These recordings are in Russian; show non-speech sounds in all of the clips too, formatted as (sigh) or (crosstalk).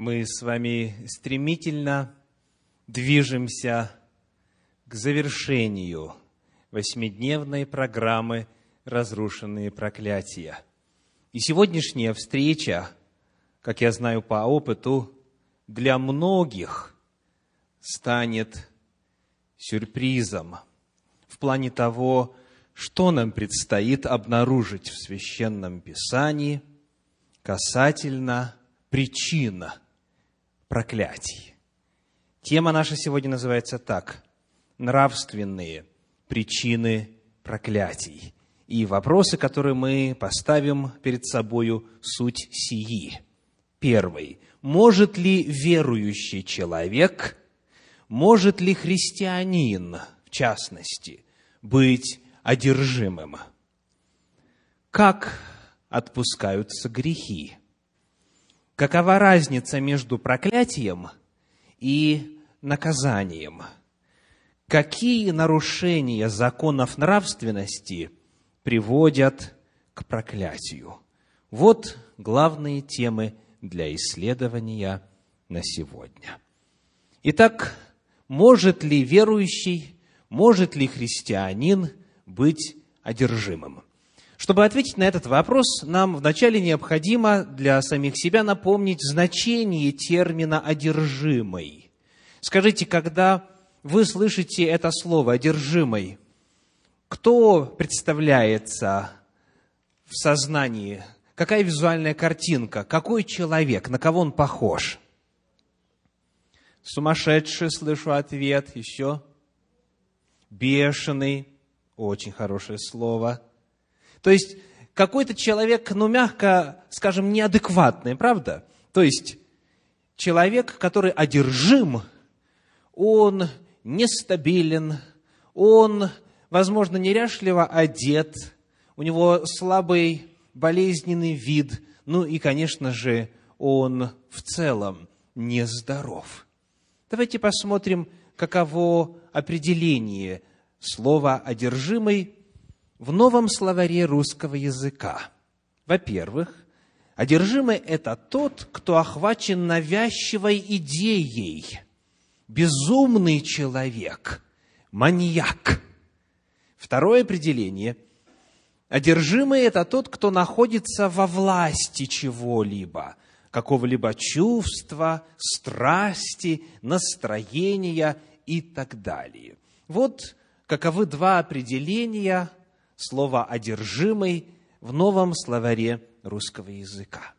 мы с вами стремительно движемся к завершению восьмидневной программы «Разрушенные проклятия». И сегодняшняя встреча, как я знаю по опыту, для многих станет сюрпризом в плане того, что нам предстоит обнаружить в Священном Писании касательно причин проклятий. Тема наша сегодня называется так – нравственные причины проклятий. И вопросы, которые мы поставим перед собою, суть сии. Первый. Может ли верующий человек, может ли христианин, в частности, быть одержимым? Как отпускаются грехи? Какова разница между проклятием и наказанием? Какие нарушения законов нравственности приводят к проклятию? Вот главные темы для исследования на сегодня. Итак, может ли верующий, может ли христианин быть одержимым? Чтобы ответить на этот вопрос, нам вначале необходимо для самих себя напомнить значение термина «одержимый». Скажите, когда вы слышите это слово «одержимый», кто представляется в сознании? Какая визуальная картинка? Какой человек? На кого он похож? Сумасшедший, слышу ответ. Еще? Бешеный. Очень хорошее слово. То есть, какой-то человек, ну, мягко скажем, неадекватный, правда? То есть, человек, который одержим, он нестабилен, он, возможно, неряшливо одет, у него слабый болезненный вид, ну и, конечно же, он в целом нездоров. Давайте посмотрим, каково определение слова «одержимый» в новом словаре русского языка. Во-первых, одержимый – это тот, кто охвачен навязчивой идеей, безумный человек, маньяк. Второе определение – одержимый – это тот, кто находится во власти чего-либо, какого-либо чувства, страсти, настроения и так далее. Вот каковы два определения слово «одержимый» в новом словаре русского языка.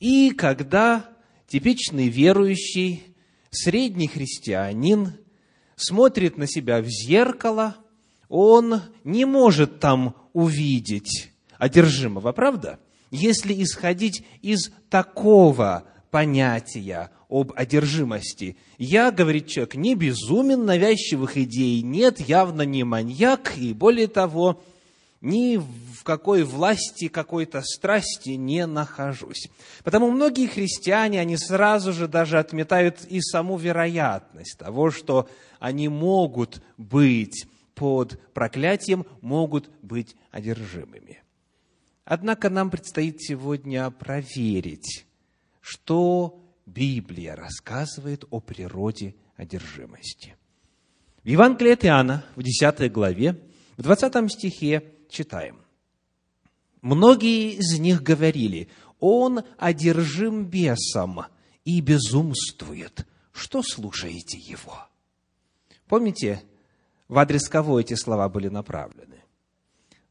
И когда типичный верующий, средний христианин смотрит на себя в зеркало, он не может там увидеть одержимого, правда? Если исходить из такого понятия об одержимости. Я, говорит человек, не безумен, навязчивых идей нет, явно не маньяк, и более того, ни в какой власти какой-то страсти не нахожусь. Потому многие христиане, они сразу же даже отметают и саму вероятность того, что они могут быть под проклятием, могут быть одержимыми. Однако нам предстоит сегодня проверить, что Библия рассказывает о природе одержимости. В Евангелии от Иоанна, в 10 главе, в 20 стихе читаем. Многие из них говорили, он одержим бесом и безумствует. Что слушаете его? Помните, в адрес кого эти слова были направлены?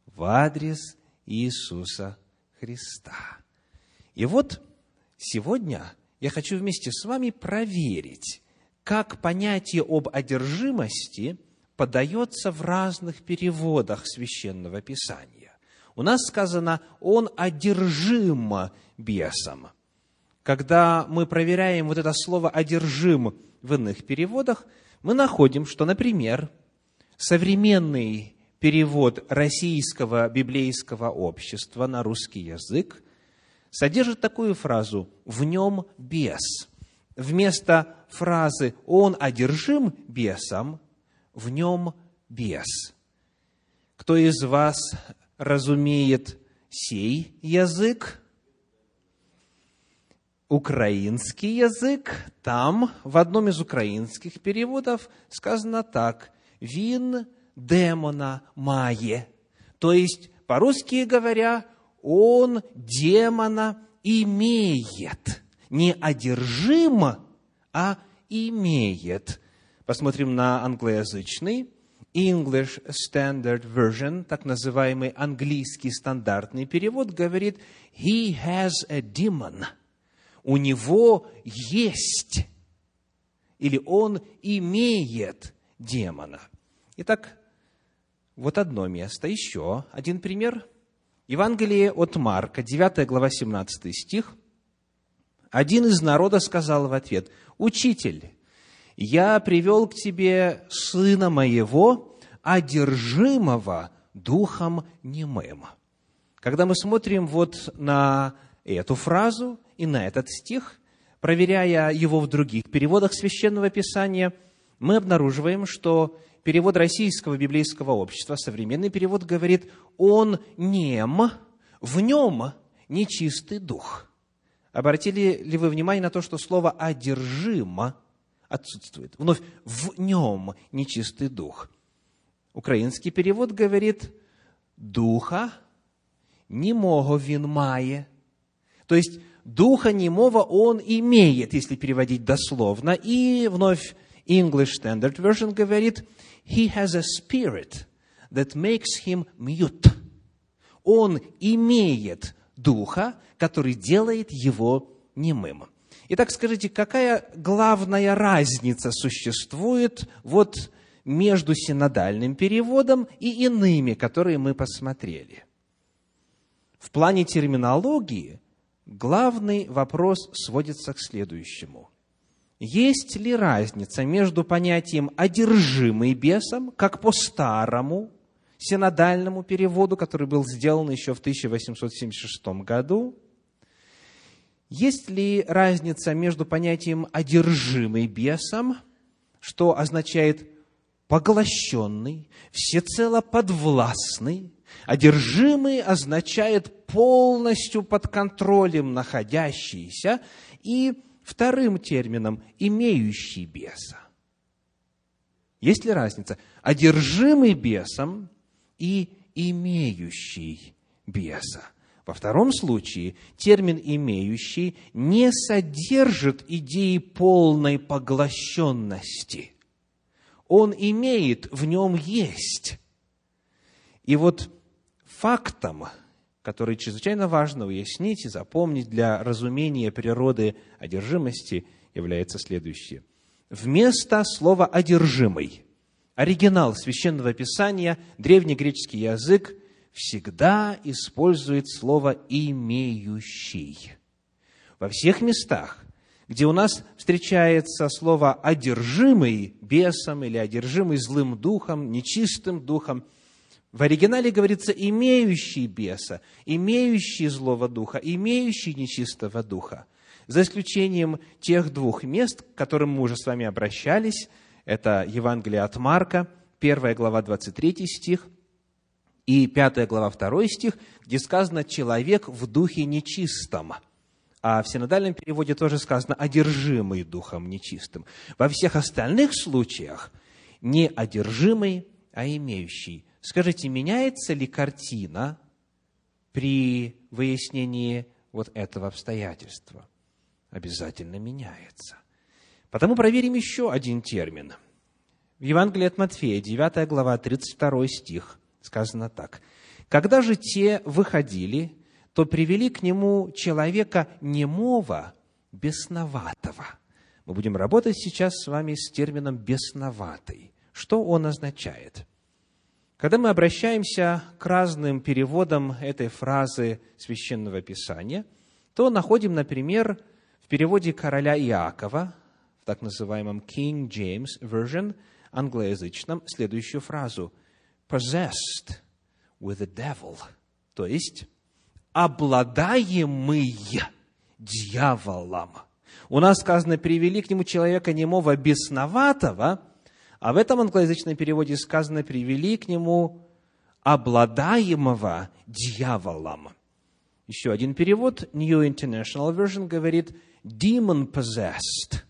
В адрес Иисуса Христа. И вот сегодня я хочу вместе с вами проверить, как понятие об одержимости – подается в разных переводах священного писания. У нас сказано, он одержим бесом. Когда мы проверяем вот это слово «одержим» в иных переводах, мы находим, что, например, современный перевод российского библейского общества на русский язык содержит такую фразу «в нем бес». Вместо фразы «он одержим бесом» в нем бес. Кто из вас разумеет сей язык? украинский язык, там в одном из украинских переводов сказано так «вин демона мае». То есть, по-русски говоря, он демона имеет. Не одержим, а имеет. Посмотрим на англоязычный. English Standard Version, так называемый английский стандартный перевод, говорит «He has a demon». У него есть, или он имеет демона. Итак, вот одно место, еще один пример. Евангелие от Марка, 9 глава, 17 стих. Один из народа сказал в ответ, «Учитель, я привел к тебе сына моего, одержимого духом немым». Когда мы смотрим вот на эту фразу и на этот стих, проверяя его в других переводах Священного Писания, мы обнаруживаем, что перевод Российского библейского общества, современный перевод говорит, он нем, в нем нечистый дух. Обратили ли вы внимание на то, что слово «одержимо» отсутствует? Вновь, в нем нечистый дух. Украинский перевод говорит «духа немого він має». То есть, духа немого он имеет, если переводить дословно. И вновь English Standard Version говорит – he has a spirit that makes him mute. Он имеет духа, который делает его немым. Итак, скажите, какая главная разница существует вот между синодальным переводом и иными, которые мы посмотрели? В плане терминологии главный вопрос сводится к следующему. Есть ли разница между понятием «одержимый бесом», как по старому синодальному переводу, который был сделан еще в 1876 году, есть ли разница между понятием «одержимый бесом», что означает поглощенный, всецело подвластный, одержимый означает полностью под контролем находящийся, и вторым термином «имеющий беса». Есть ли разница? Одержимый бесом и имеющий беса. Во втором случае термин «имеющий» не содержит идеи полной поглощенности. Он имеет, в нем есть. И вот фактом который чрезвычайно важно уяснить и запомнить для разумения природы одержимости, является следующее. Вместо слова «одержимый» оригинал Священного Писания, древнегреческий язык, всегда использует слово «имеющий». Во всех местах, где у нас встречается слово «одержимый» бесом или «одержимый злым духом», «нечистым духом», в оригинале говорится «имеющий беса», «имеющий злого духа», «имеющий нечистого духа». За исключением тех двух мест, к которым мы уже с вами обращались, это Евангелие от Марка, 1 глава, 23 стих, и 5 глава, 2 стих, где сказано «человек в духе нечистом». А в синодальном переводе тоже сказано «одержимый духом нечистым». Во всех остальных случаях не одержимый, а имеющий Скажите, меняется ли картина при выяснении вот этого обстоятельства? Обязательно меняется. Потому проверим еще один термин. В Евангелии от Матфея, 9 глава, 32 стих, сказано так. «Когда же те выходили, то привели к нему человека немого, бесноватого». Мы будем работать сейчас с вами с термином «бесноватый». Что он означает? Когда мы обращаемся к разным переводам этой фразы Священного Писания, то находим, например, в переводе короля Иакова, в так называемом King James Version, англоязычном, следующую фразу «possessed with the devil», то есть «обладаемый дьяволом». У нас сказано, привели к нему человека немого бесноватого – а в этом англоязычном переводе сказано «привели к нему обладаемого дьяволом». Еще один перевод, New International Version, говорит demon possessed,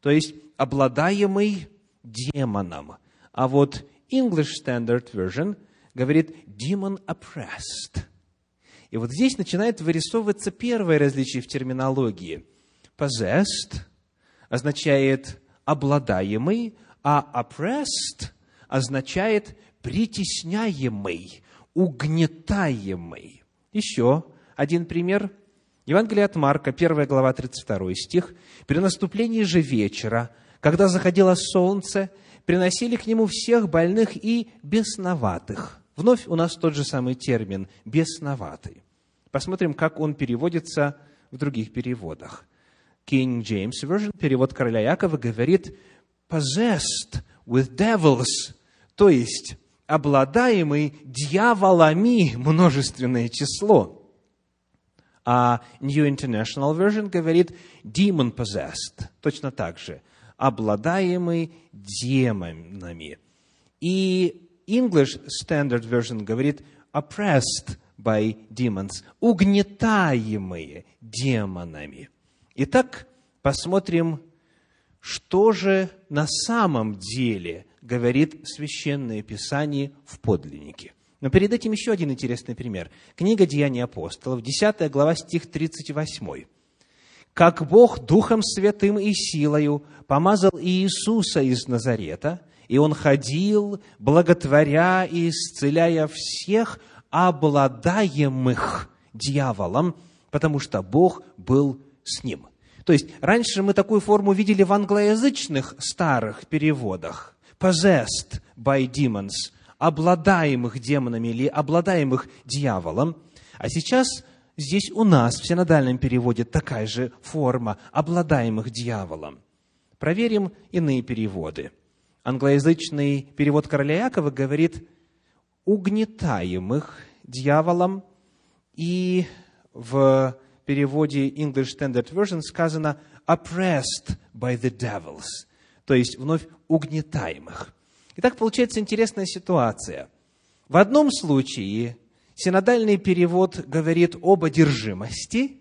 то есть обладаемый демоном. А вот English Standard Version говорит demon oppressed. И вот здесь начинает вырисовываться первое различие в терминологии. Possessed означает обладаемый, а oppressed означает притесняемый, угнетаемый. Еще один пример. Евангелие от Марка, 1 глава, 32 стих. «При наступлении же вечера, когда заходило солнце, приносили к нему всех больных и бесноватых». Вновь у нас тот же самый термин «бесноватый». Посмотрим, как он переводится в других переводах. King James Version, перевод короля Якова, говорит «possessed with devils», то есть обладаемый дьяволами множественное число. А New International Version говорит demon possessed, точно так же, обладаемый демонами. И English Standard Version говорит oppressed by demons, угнетаемые демонами. Итак, посмотрим, что же на самом деле говорит Священное Писание в подлиннике. Но перед этим еще один интересный пример. Книга Деяний апостолов, 10 глава, стих 38. «Как Бог Духом Святым и силою помазал Иисуса из Назарета, и Он ходил, благотворя и исцеляя всех, обладаемых дьяволом, потому что Бог был с ним». То есть, раньше мы такую форму видели в англоязычных старых переводах – possessed by demons, обладаемых демонами или обладаемых дьяволом. А сейчас здесь у нас в синодальном переводе такая же форма обладаемых дьяволом. Проверим иные переводы. Англоязычный перевод короля Якова говорит угнетаемых дьяволом, и в переводе English Standard Version сказано oppressed by the devils – то есть вновь угнетаемых. Итак, получается интересная ситуация. В одном случае синодальный перевод говорит об одержимости,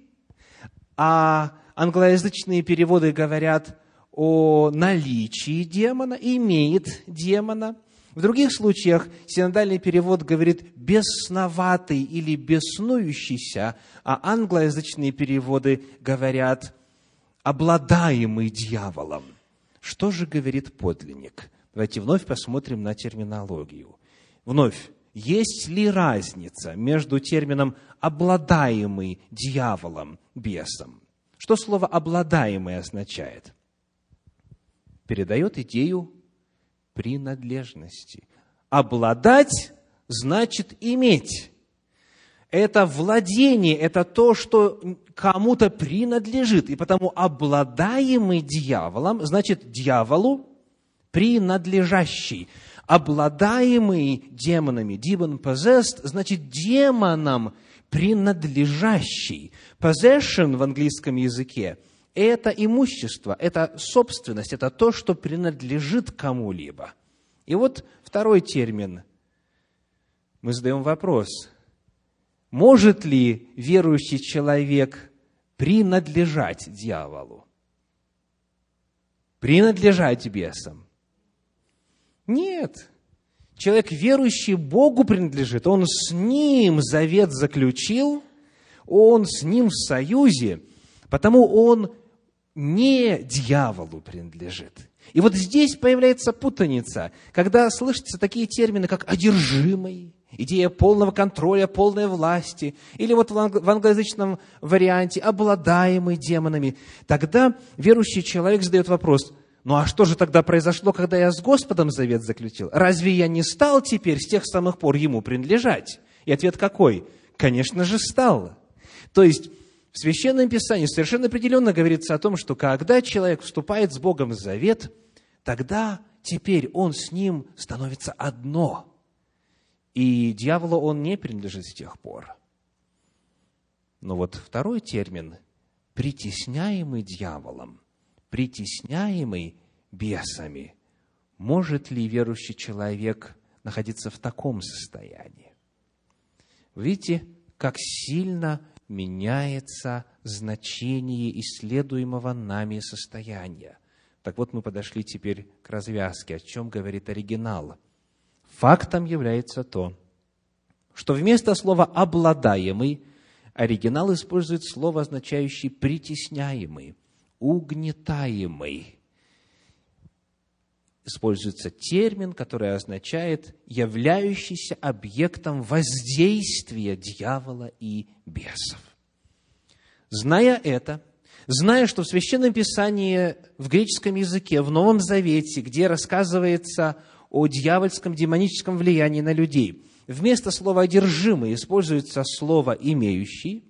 а англоязычные переводы говорят о наличии демона, имеет демона. В других случаях синодальный перевод говорит «бесноватый» или «беснующийся», а англоязычные переводы говорят «обладаемый дьяволом». Что же говорит подлинник? Давайте вновь посмотрим на терминологию. Вновь, есть ли разница между термином «обладаемый дьяволом, бесом»? Что слово «обладаемый» означает? Передает идею принадлежности. Обладать значит иметь. Это владение, это то, что кому-то принадлежит. И потому обладаемый дьяволом, значит дьяволу принадлежащий. Обладаемый демонами, demon possessed, значит демонам принадлежащий. Possession в английском языке – это имущество, это собственность, это то, что принадлежит кому-либо. И вот второй термин. Мы задаем вопрос – может ли верующий человек принадлежать дьяволу? Принадлежать бесам? Нет. Человек, верующий Богу, принадлежит. Он с Ним завет заключил, он с Ним в союзе, потому он не дьяволу принадлежит. И вот здесь появляется путаница, когда слышатся такие термины, как «одержимый», идея полного контроля, полной власти, или вот в англоязычном варианте обладаемый демонами, тогда верующий человек задает вопрос, ну а что же тогда произошло, когда я с Господом завет заключил? Разве я не стал теперь с тех самых пор ему принадлежать? И ответ какой? Конечно же, стал. То есть, в Священном Писании совершенно определенно говорится о том, что когда человек вступает с Богом в завет, тогда теперь он с ним становится одно – и дьяволу он не принадлежит с тех пор. Но вот второй термин – притесняемый дьяволом, притесняемый бесами. Может ли верующий человек находиться в таком состоянии? Видите, как сильно меняется значение исследуемого нами состояния. Так вот, мы подошли теперь к развязке, о чем говорит оригинал. Фактом является то, что вместо слова «обладаемый» оригинал использует слово, означающее «притесняемый», «угнетаемый» используется термин, который означает являющийся объектом воздействия дьявола и бесов. Зная это, зная, что в Священном Писании в греческом языке, в Новом Завете, где рассказывается о дьявольском демоническом влиянии на людей, вместо слова «одержимый» используется слово «имеющий»,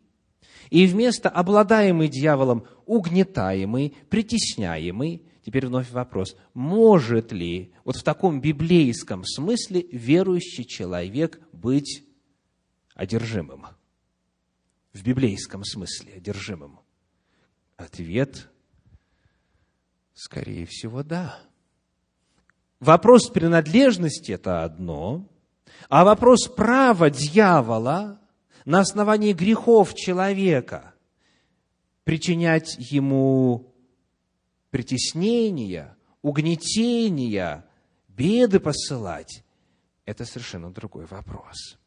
и вместо «обладаемый дьяволом» «угнетаемый», «притесняемый», Теперь вновь вопрос, может ли вот в таком библейском смысле верующий человек быть одержимым? В библейском смысле одержимым? Ответ, скорее всего, да. Вопрос принадлежности – это одно, а вопрос права дьявола на основании грехов человека причинять ему притеснения, угнетения, беды посылать, это совершенно другой вопрос.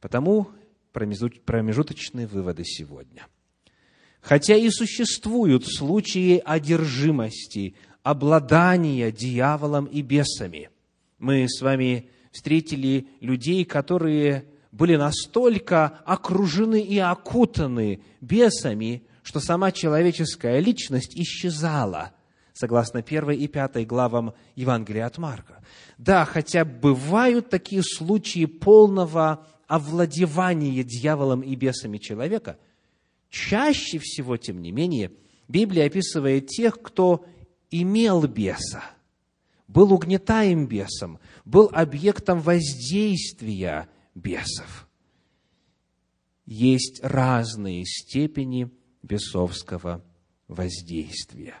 Потому промежуточные выводы сегодня. Хотя и существуют случаи одержимости, обладания дьяволом и бесами. Мы с вами встретили людей, которые были настолько окружены и окутаны бесами, что сама человеческая личность исчезала, согласно первой и пятой главам Евангелия от Марка. Да, хотя бывают такие случаи полного овладевания дьяволом и бесами человека, чаще всего, тем не менее, Библия описывает тех, кто имел беса, был угнетаем бесом, был объектом воздействия бесов. Есть разные степени бесовского воздействия.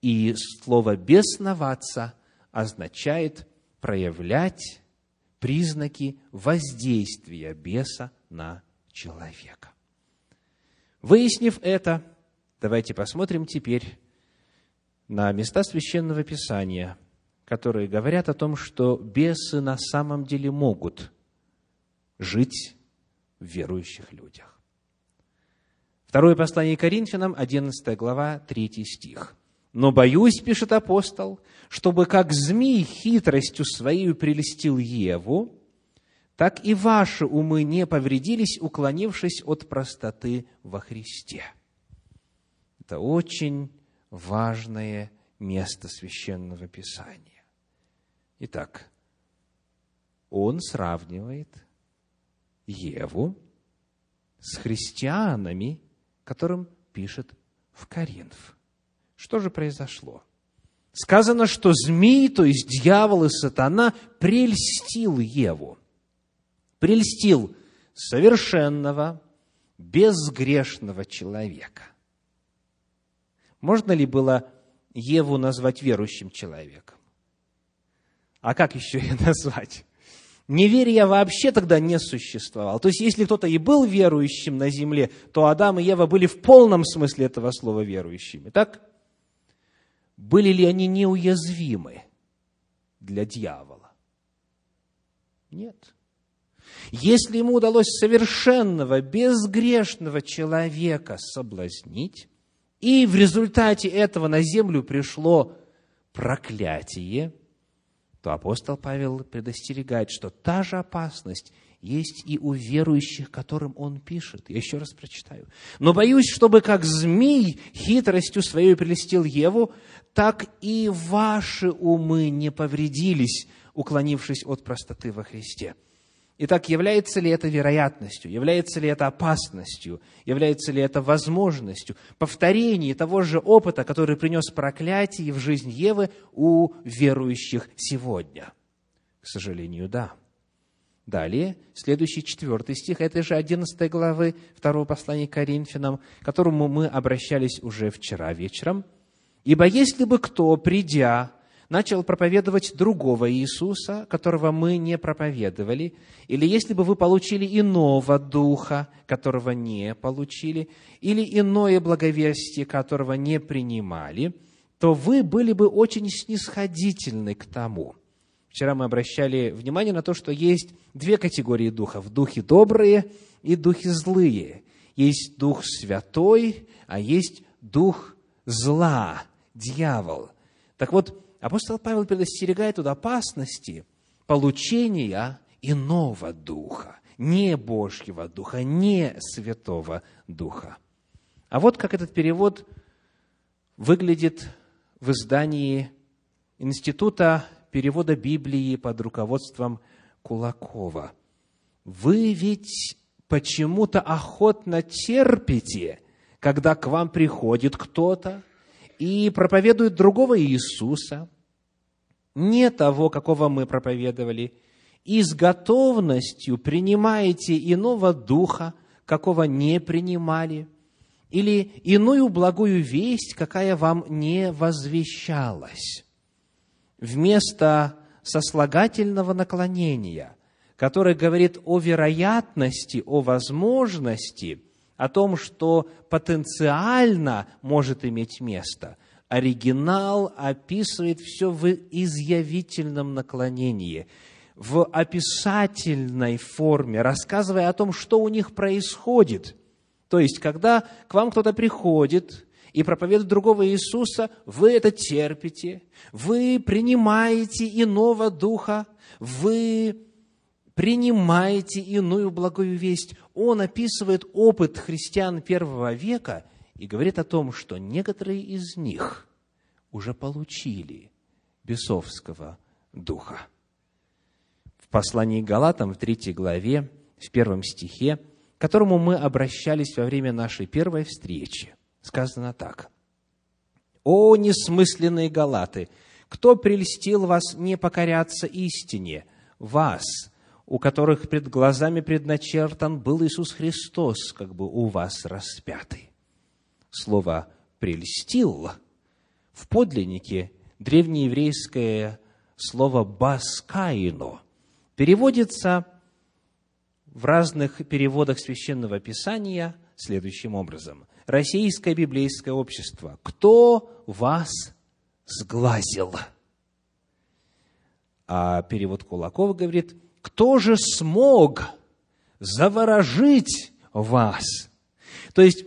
И слово «бесноваться» означает проявлять признаки воздействия беса на человека. Выяснив это, давайте посмотрим теперь на места священного писания, которые говорят о том, что бесы на самом деле могут жить в верующих людях. Второе послание Коринфянам, 11 глава, 3 стих. «Но боюсь, — пишет апостол, — чтобы как змей хитростью своей прелестил Еву, так и ваши умы не повредились, уклонившись от простоты во Христе». Это очень важное место Священного Писания. Итак, он сравнивает Еву с христианами, которым пишет в Коринф. Что же произошло? Сказано, что змей, то есть дьявол и сатана, прельстил Еву. Прельстил совершенного, безгрешного человека. Можно ли было Еву назвать верующим человеком? А как еще (laughs) ее назвать? Неверия вообще тогда не существовало. То есть, если кто-то и был верующим на земле, то Адам и Ева были в полном смысле этого слова верующими. Так? Были ли они неуязвимы для дьявола? Нет. Если ему удалось совершенного, безгрешного человека соблазнить, и в результате этого на землю пришло проклятие – то апостол Павел предостерегает, что та же опасность есть и у верующих, которым он пишет. Я еще раз прочитаю. «Но боюсь, чтобы как змей хитростью своей прелестил Еву, так и ваши умы не повредились, уклонившись от простоты во Христе». Итак, является ли это вероятностью, является ли это опасностью, является ли это возможностью повторения того же опыта, который принес проклятие в жизнь Евы у верующих сегодня? К сожалению, да. Далее, следующий четвертый стих этой же одиннадцатой главы второго послания к Коринфянам, к которому мы обращались уже вчера вечером. «Ибо если бы кто, придя, начал проповедовать другого Иисуса, которого мы не проповедовали, или если бы вы получили иного духа, которого не получили, или иное благовестие, которого не принимали, то вы были бы очень снисходительны к тому. Вчера мы обращали внимание на то, что есть две категории духов. Духи добрые и духи злые. Есть дух святой, а есть дух зла, дьявол. Так вот, апостол Павел предостерегает от опасности получения иного духа, не Божьего духа, не Святого Духа. А вот как этот перевод выглядит в издании Института перевода Библии под руководством Кулакова. Вы ведь почему-то охотно терпите, когда к вам приходит кто-то и проповедует другого Иисуса, не того, какого мы проповедовали, и с готовностью принимаете иного духа, какого не принимали – или иную благую весть, какая вам не возвещалась. Вместо сослагательного наклонения, которое говорит о вероятности, о возможности, о том, что потенциально может иметь место, оригинал описывает все в изъявительном наклонении, в описательной форме, рассказывая о том, что у них происходит – то есть, когда к вам кто-то приходит и проповедует другого Иисуса, вы это терпите, вы принимаете иного духа, вы принимаете иную благую весть. Он описывает опыт христиан первого века и говорит о том, что некоторые из них уже получили бесовского духа. В послании к Галатам в третьей главе, в первом стихе, к которому мы обращались во время нашей первой встречи. Сказано так. «О, несмысленные галаты! Кто прельстил вас не покоряться истине? Вас, у которых пред глазами предначертан был Иисус Христос, как бы у вас распятый». Слово «прельстил» в подлиннике древнееврейское слово «баскаино» переводится в разных переводах священного писания следующим образом. Российское библейское общество. Кто вас сглазил? А перевод Кулакова говорит, кто же смог заворожить вас? То есть,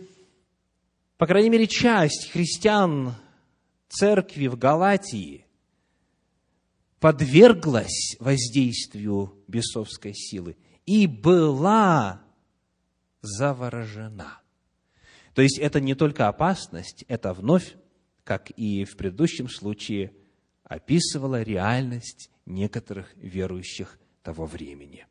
по крайней мере, часть христиан церкви в Галатии подверглась воздействию бесовской силы – и была заворожена. То есть это не только опасность, это вновь, как и в предыдущем случае, описывала реальность некоторых верующих того времени.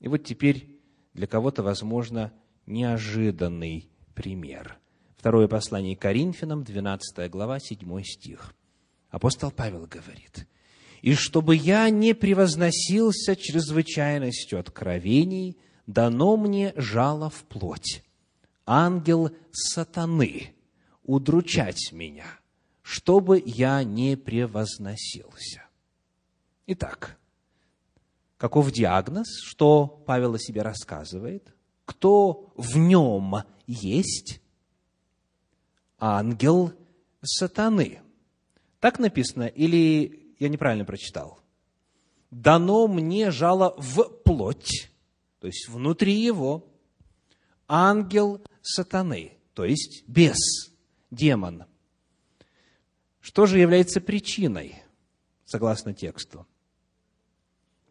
И вот теперь для кого-то, возможно, неожиданный пример. Второе послание Коринфянам, 12 глава, 7 стих. Апостол Павел говорит – и чтобы я не превозносился чрезвычайностью откровений, дано мне жало в плоть, ангел сатаны, удручать меня, чтобы я не превозносился. Итак, каков диагноз, что Павел о себе рассказывает? Кто в нем есть? Ангел сатаны. Так написано или я неправильно прочитал. Дано мне жало в плоть, то есть внутри его, ангел сатаны, то есть бес, демон. Что же является причиной, согласно тексту?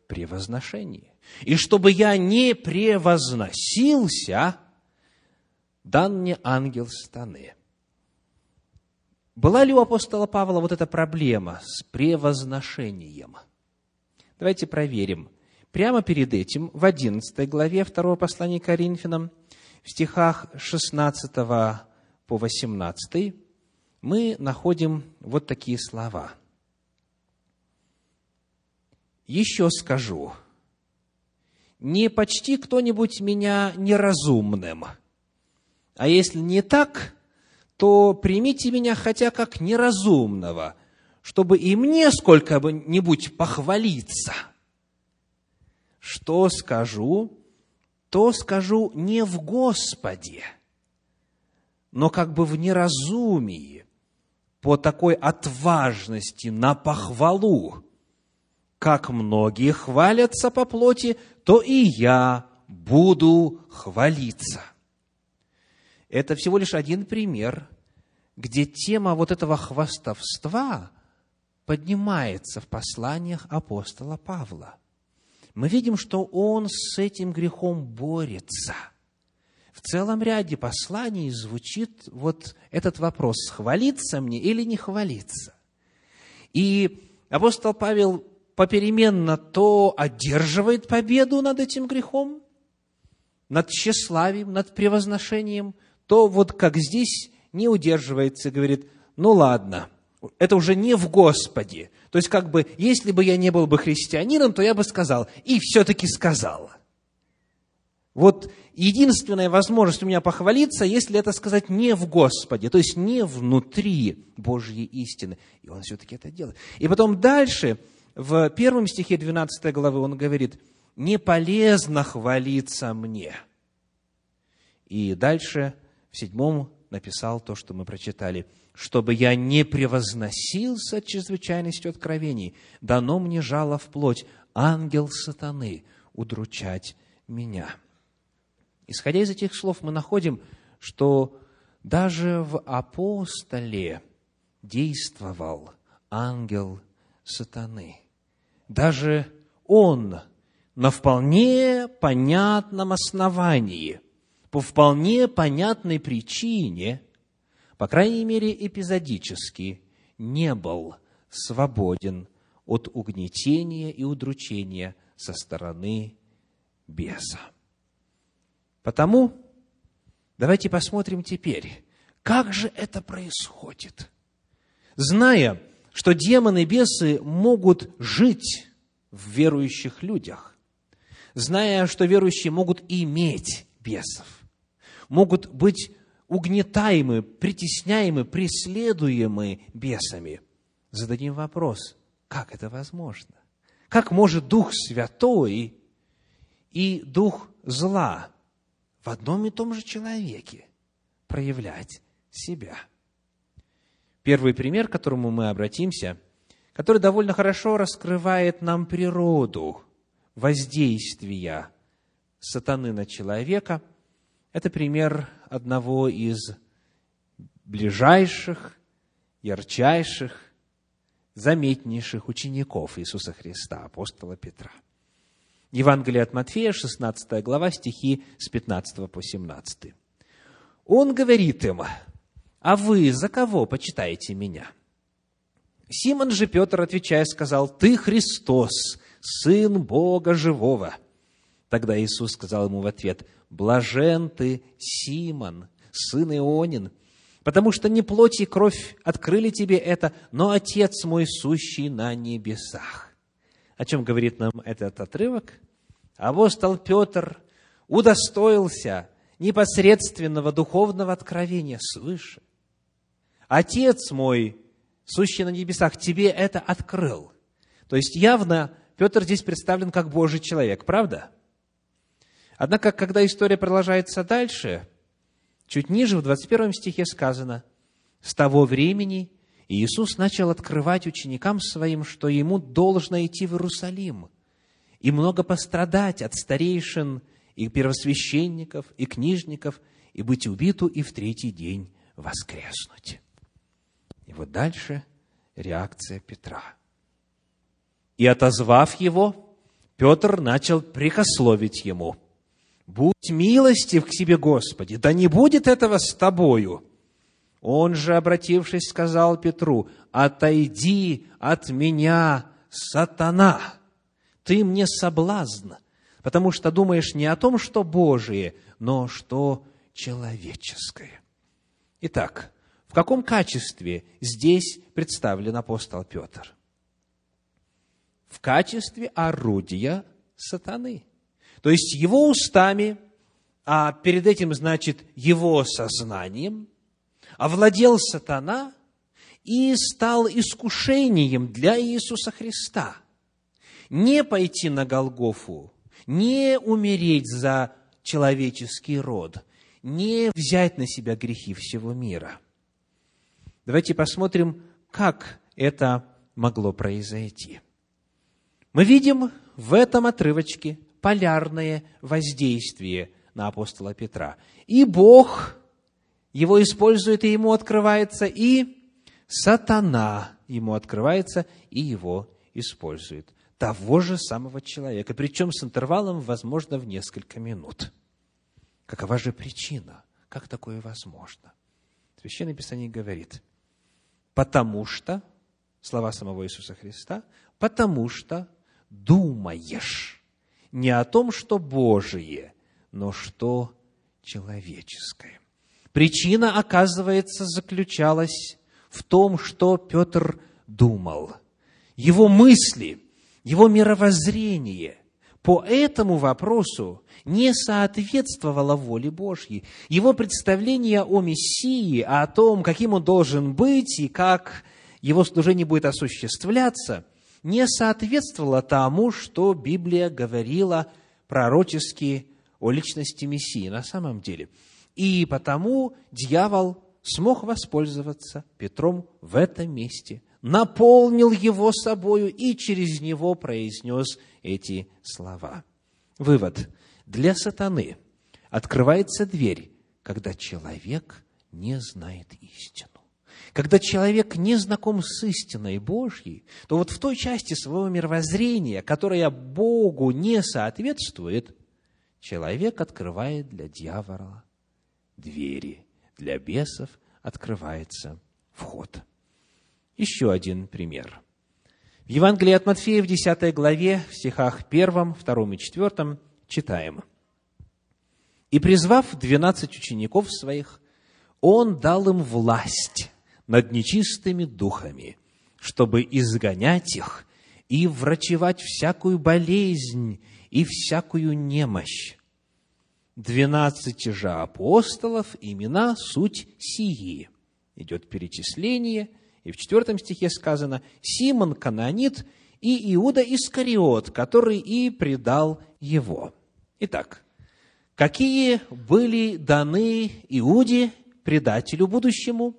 Превозношение. И чтобы я не превозносился, дан мне ангел сатаны. Была ли у апостола Павла вот эта проблема с превозношением? Давайте проверим. Прямо перед этим, в 11 главе 2 послания к Коринфянам, в стихах 16 по 18, мы находим вот такие слова. «Еще скажу, не почти кто-нибудь меня неразумным, а если не так, то примите меня хотя как неразумного, чтобы и мне сколько-нибудь похвалиться. Что скажу, то скажу не в Господе, но как бы в неразумии, по такой отважности на похвалу. Как многие хвалятся по плоти, то и я буду хвалиться. Это всего лишь один пример, где тема вот этого хвастовства поднимается в посланиях апостола Павла. Мы видим, что он с этим грехом борется. В целом ряде посланий звучит вот этот вопрос, хвалиться мне или не хвалиться. И апостол Павел попеременно то одерживает победу над этим грехом, над тщеславием, над превозношением, то вот как здесь не удерживается говорит, ну ладно, это уже не в Господе. То есть, как бы, если бы я не был бы христианином, то я бы сказал, и все-таки сказал. Вот единственная возможность у меня похвалиться, если это сказать не в Господе, то есть не внутри Божьей истины. И он все-таки это делает. И потом дальше, в первом стихе 12 главы он говорит, не полезно хвалиться мне. И дальше в седьмом написал то, что мы прочитали. «Чтобы я не превозносился чрезвычайностью откровений, дано мне жало в плоть, ангел сатаны, удручать меня». Исходя из этих слов, мы находим, что даже в апостоле действовал ангел сатаны. Даже он на вполне понятном основании – по вполне понятной причине, по крайней мере эпизодически, не был свободен от угнетения и удручения со стороны беса. Потому давайте посмотрим теперь, как же это происходит. Зная, что демоны и бесы могут жить в верующих людях, зная, что верующие могут иметь бесов, могут быть угнетаемы, притесняемы, преследуемы бесами. Зададим вопрос, как это возможно? Как может Дух Святой и Дух зла в одном и том же человеке проявлять себя? Первый пример, к которому мы обратимся, который довольно хорошо раскрывает нам природу воздействия сатаны на человека – это пример одного из ближайших, ярчайших, заметнейших учеников Иисуса Христа, апостола Петра. Евангелие от Матфея, 16 глава, стихи с 15 по 17. Он говорит им, «А вы за кого почитаете меня?» Симон же Петр, отвечая, сказал, «Ты Христос, Сын Бога Живого». Тогда Иисус сказал ему в ответ, «Блажен ты, Симон, сын Ионин, потому что не плоть и кровь открыли тебе это, но Отец мой, сущий на небесах». О чем говорит нам этот отрывок? Апостол Петр удостоился непосредственного духовного откровения свыше. Отец мой, сущий на небесах, тебе это открыл. То есть явно Петр здесь представлен как Божий человек, правда? Однако, когда история продолжается дальше, чуть ниже, в 21 стихе сказано, «С того времени Иисус начал открывать ученикам своим, что ему должно идти в Иерусалим и много пострадать от старейшин и первосвященников, и книжников, и быть убиту, и в третий день воскреснуть». И вот дальше реакция Петра. «И отозвав его, Петр начал прикословить ему – Будь милостив к себе, Господи, да не будет этого с тобою. Он же, обратившись, сказал Петру, отойди от меня, сатана, ты мне соблазн, потому что думаешь не о том, что Божие, но что человеческое. Итак, в каком качестве здесь представлен апостол Петр? В качестве орудия сатаны – то есть его устами, а перед этим, значит, его сознанием, овладел сатана и стал искушением для Иисуса Христа. Не пойти на Голгофу, не умереть за человеческий род, не взять на себя грехи всего мира. Давайте посмотрим, как это могло произойти. Мы видим в этом отрывочке полярное воздействие на апостола Петра. И Бог его использует, и ему открывается, и сатана ему открывается, и его использует. Того же самого человека, причем с интервалом, возможно, в несколько минут. Какова же причина? Как такое возможно? Священное Писание говорит, потому что, слова самого Иисуса Христа, потому что думаешь не о том, что Божие, но что человеческое. Причина, оказывается, заключалась в том, что Петр думал. Его мысли, его мировоззрение по этому вопросу не соответствовало воле Божьей. Его представление о Мессии, о том, каким он должен быть и как его служение будет осуществляться, не соответствовало тому, что Библия говорила пророчески о личности Мессии на самом деле. И потому дьявол смог воспользоваться Петром в этом месте, наполнил его собою и через него произнес эти слова. Вывод. Для сатаны открывается дверь, когда человек не знает истину. Когда человек не знаком с истиной Божьей, то вот в той части своего мировоззрения, которая Богу не соответствует, человек открывает для дьявола двери, для бесов открывается вход. Еще один пример. В Евангелии от Матфея в 10 главе, в стихах 1, 2 и 4 читаем. «И призвав двенадцать учеников своих, Он дал им власть над нечистыми духами, чтобы изгонять их и врачевать всякую болезнь и всякую немощь. Двенадцати же апостолов имена суть сии. Идет перечисление, и в четвертом стихе сказано «Симон Канонит и Иуда Искариот, который и предал его». Итак, какие были даны Иуде, предателю будущему,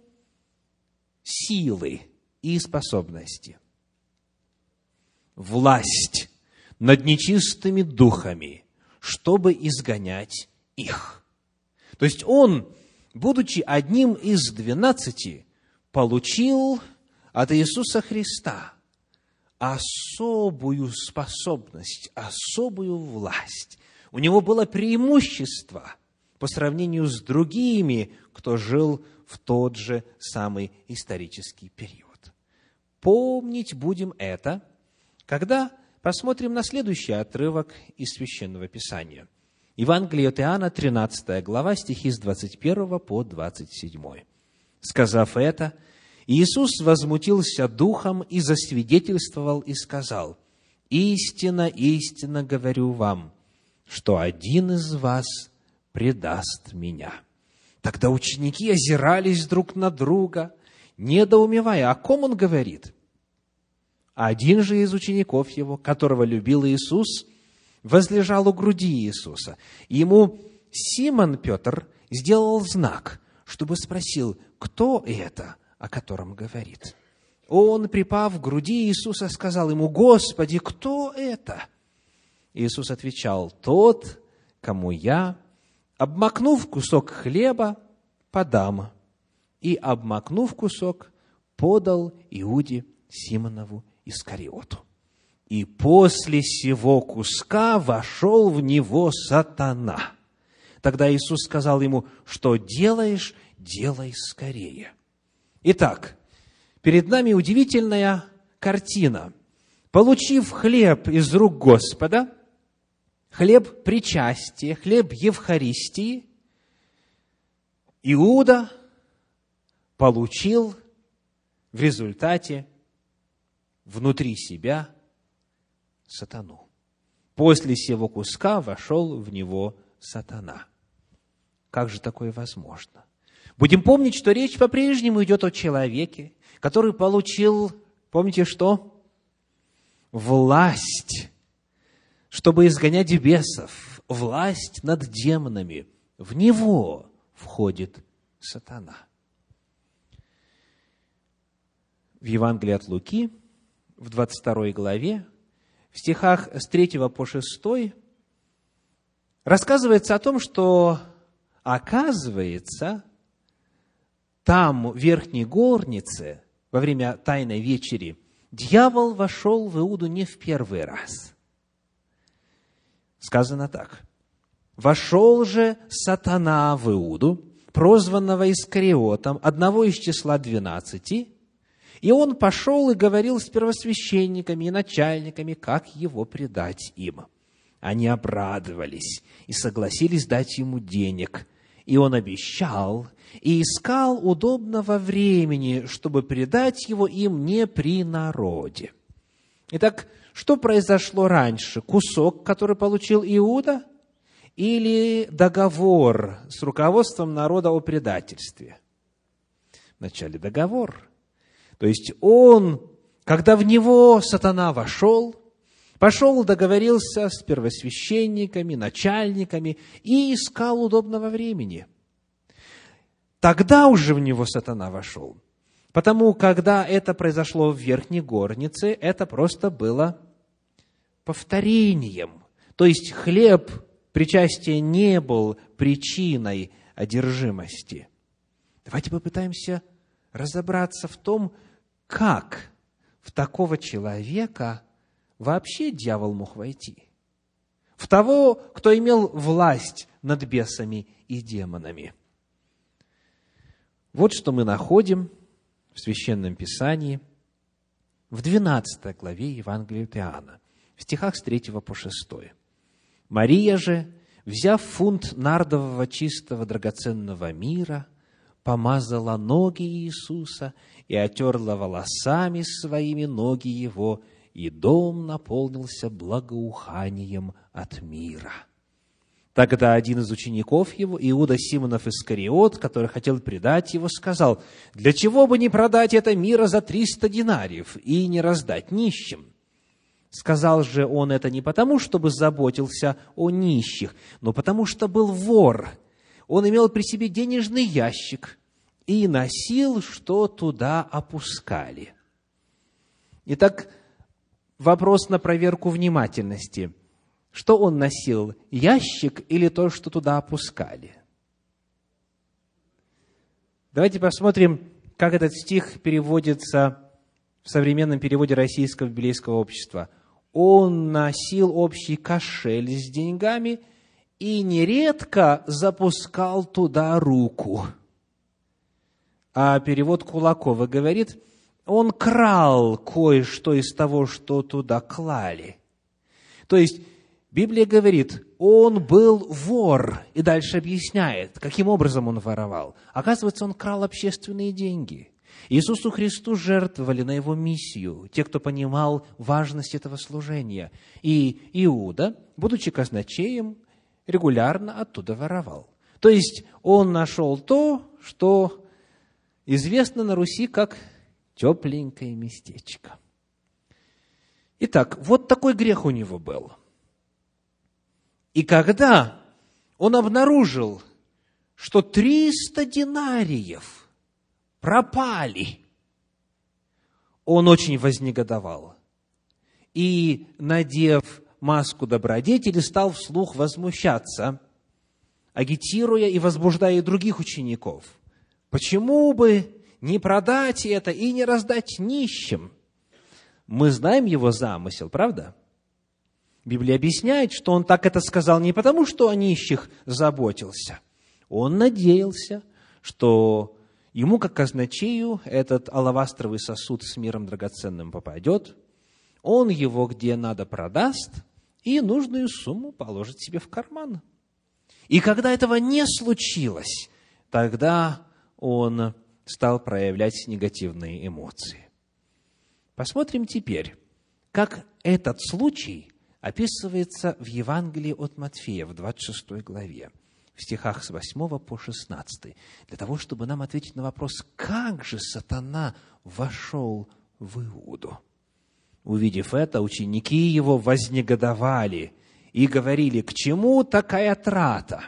силы и способности? Власть над нечистыми духами, чтобы изгонять их. То есть он, будучи одним из двенадцати, получил от Иисуса Христа особую способность, особую власть у него было преимущество по сравнению с другими, кто жил в тот же самый исторический период. Помнить будем это, когда посмотрим на следующий отрывок из Священного Писания. Евангелие от Иоанна, 13 глава, стихи с 21 по 27. Сказав это, Иисус возмутился духом и засвидетельствовал и сказал, «Истина, истина говорю вам, что один из вас предаст меня. Тогда ученики озирались друг на друга, недоумевая, о ком он говорит. Один же из учеников его, которого любил Иисус, возлежал у груди Иисуса. Ему Симон Петр сделал знак, чтобы спросил, кто это, о котором говорит. Он, припав к груди Иисуса, сказал ему, «Господи, кто это?» Иисус отвечал, тот, кому я, обмакнув кусок хлеба, подам. И, обмакнув кусок, подал Иуде Симонову Искариоту. И после сего куска вошел в него сатана. Тогда Иисус сказал ему, что делаешь, делай скорее. Итак, перед нами удивительная картина. Получив хлеб из рук Господа – хлеб причастия, хлеб Евхаристии, Иуда получил в результате внутри себя сатану. После сего куска вошел в него сатана. Как же такое возможно? Будем помнить, что речь по-прежнему идет о человеке, который получил, помните что? Власть, чтобы изгонять бесов, власть над демонами. В него входит сатана. В Евангелии от Луки, в 22 главе, в стихах с 3 по 6, рассказывается о том, что, оказывается, там, в верхней горнице, во время Тайной вечери, дьявол вошел в Иуду не в первый раз. Сказано так. «Вошел же сатана в Иуду, прозванного Искариотом, одного из числа двенадцати, и он пошел и говорил с первосвященниками и начальниками, как его предать им. Они обрадовались и согласились дать ему денег. И он обещал и искал удобного времени, чтобы предать его им не при народе. Итак, что произошло раньше? Кусок, который получил Иуда, или договор с руководством народа о предательстве? Вначале договор. То есть он, когда в него сатана вошел, пошел, договорился с первосвященниками, начальниками и искал удобного времени. Тогда уже в него сатана вошел. Потому, когда это произошло в верхней горнице, это просто было повторением. То есть хлеб причастия не был причиной одержимости. Давайте попытаемся разобраться в том, как в такого человека вообще дьявол мог войти. В того, кто имел власть над бесами и демонами. Вот что мы находим в Священном Писании в 12 главе Евангелия от Иоанна, в стихах с 3 по 6. Мария же, взяв фунт нардового чистого драгоценного мира, помазала ноги Иисуса и отерла волосами своими ноги его, и дом наполнился благоуханием от мира. Тогда один из учеников его, Иуда Симонов Искариот, который хотел предать его, сказал, «Для чего бы не продать это мира за триста динариев и не раздать нищим?» Сказал же он это не потому, чтобы заботился о нищих, но потому, что был вор. Он имел при себе денежный ящик и носил, что туда опускали. Итак, вопрос на проверку внимательности. Что он носил, ящик или то, что туда опускали? Давайте посмотрим, как этот стих переводится в современном переводе Российского библейского общества – он носил общий кошель с деньгами и нередко запускал туда руку. А перевод Кулакова говорит, он крал кое-что из того, что туда клали. То есть, Библия говорит, он был вор, и дальше объясняет, каким образом он воровал. Оказывается, он крал общественные деньги. Иисусу Христу жертвовали на его миссию, те, кто понимал важность этого служения. И Иуда, будучи казначеем, регулярно оттуда воровал. То есть он нашел то, что известно на Руси как тепленькое местечко. Итак, вот такой грех у него был. И когда он обнаружил, что 300 динариев – пропали. Он очень вознегодовал. И, надев маску добродетели, стал вслух возмущаться, агитируя и возбуждая других учеников. Почему бы не продать это и не раздать нищим? Мы знаем его замысел, правда? Библия объясняет, что он так это сказал не потому, что о нищих заботился. Он надеялся, что ему, как казначею, этот алавастровый сосуд с миром драгоценным попадет, он его где надо продаст и нужную сумму положит себе в карман. И когда этого не случилось, тогда он стал проявлять негативные эмоции. Посмотрим теперь, как этот случай описывается в Евангелии от Матфея в 26 главе. в стихах с 8 по 16, для того, чтобы нам ответить на вопрос, как же сатана вошел в Иуду. Увидев это, ученики его вознегодовали и говорили, к чему такая трата?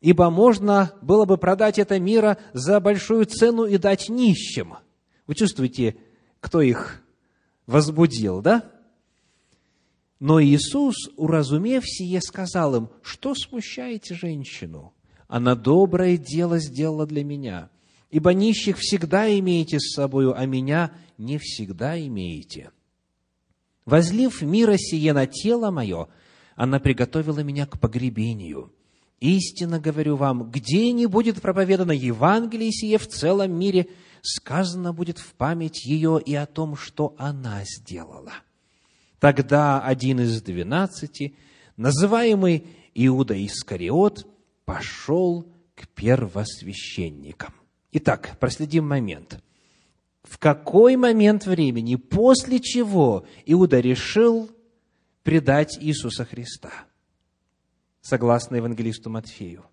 Ибо можно было бы продать это мира за большую цену и дать нищим. Вы чувствуете, кто их возбудил, да? Но Иисус, уразумев сие, сказал им, что смущаете женщину? Она доброе дело сделала для меня. Ибо нищих всегда имеете с собою, а меня не всегда имеете. Возлив мира сие на тело мое, она приготовила меня к погребению. Истинно говорю вам, где не будет проповедано Евангелие сие в целом мире, сказано будет в память ее и о том, что она сделала. Тогда один из двенадцати, называемый Иуда Искариот, пошел к первосвященникам. Итак, проследим момент. В какой момент времени, после чего Иуда решил предать Иисуса Христа? Согласно евангелисту Матфею.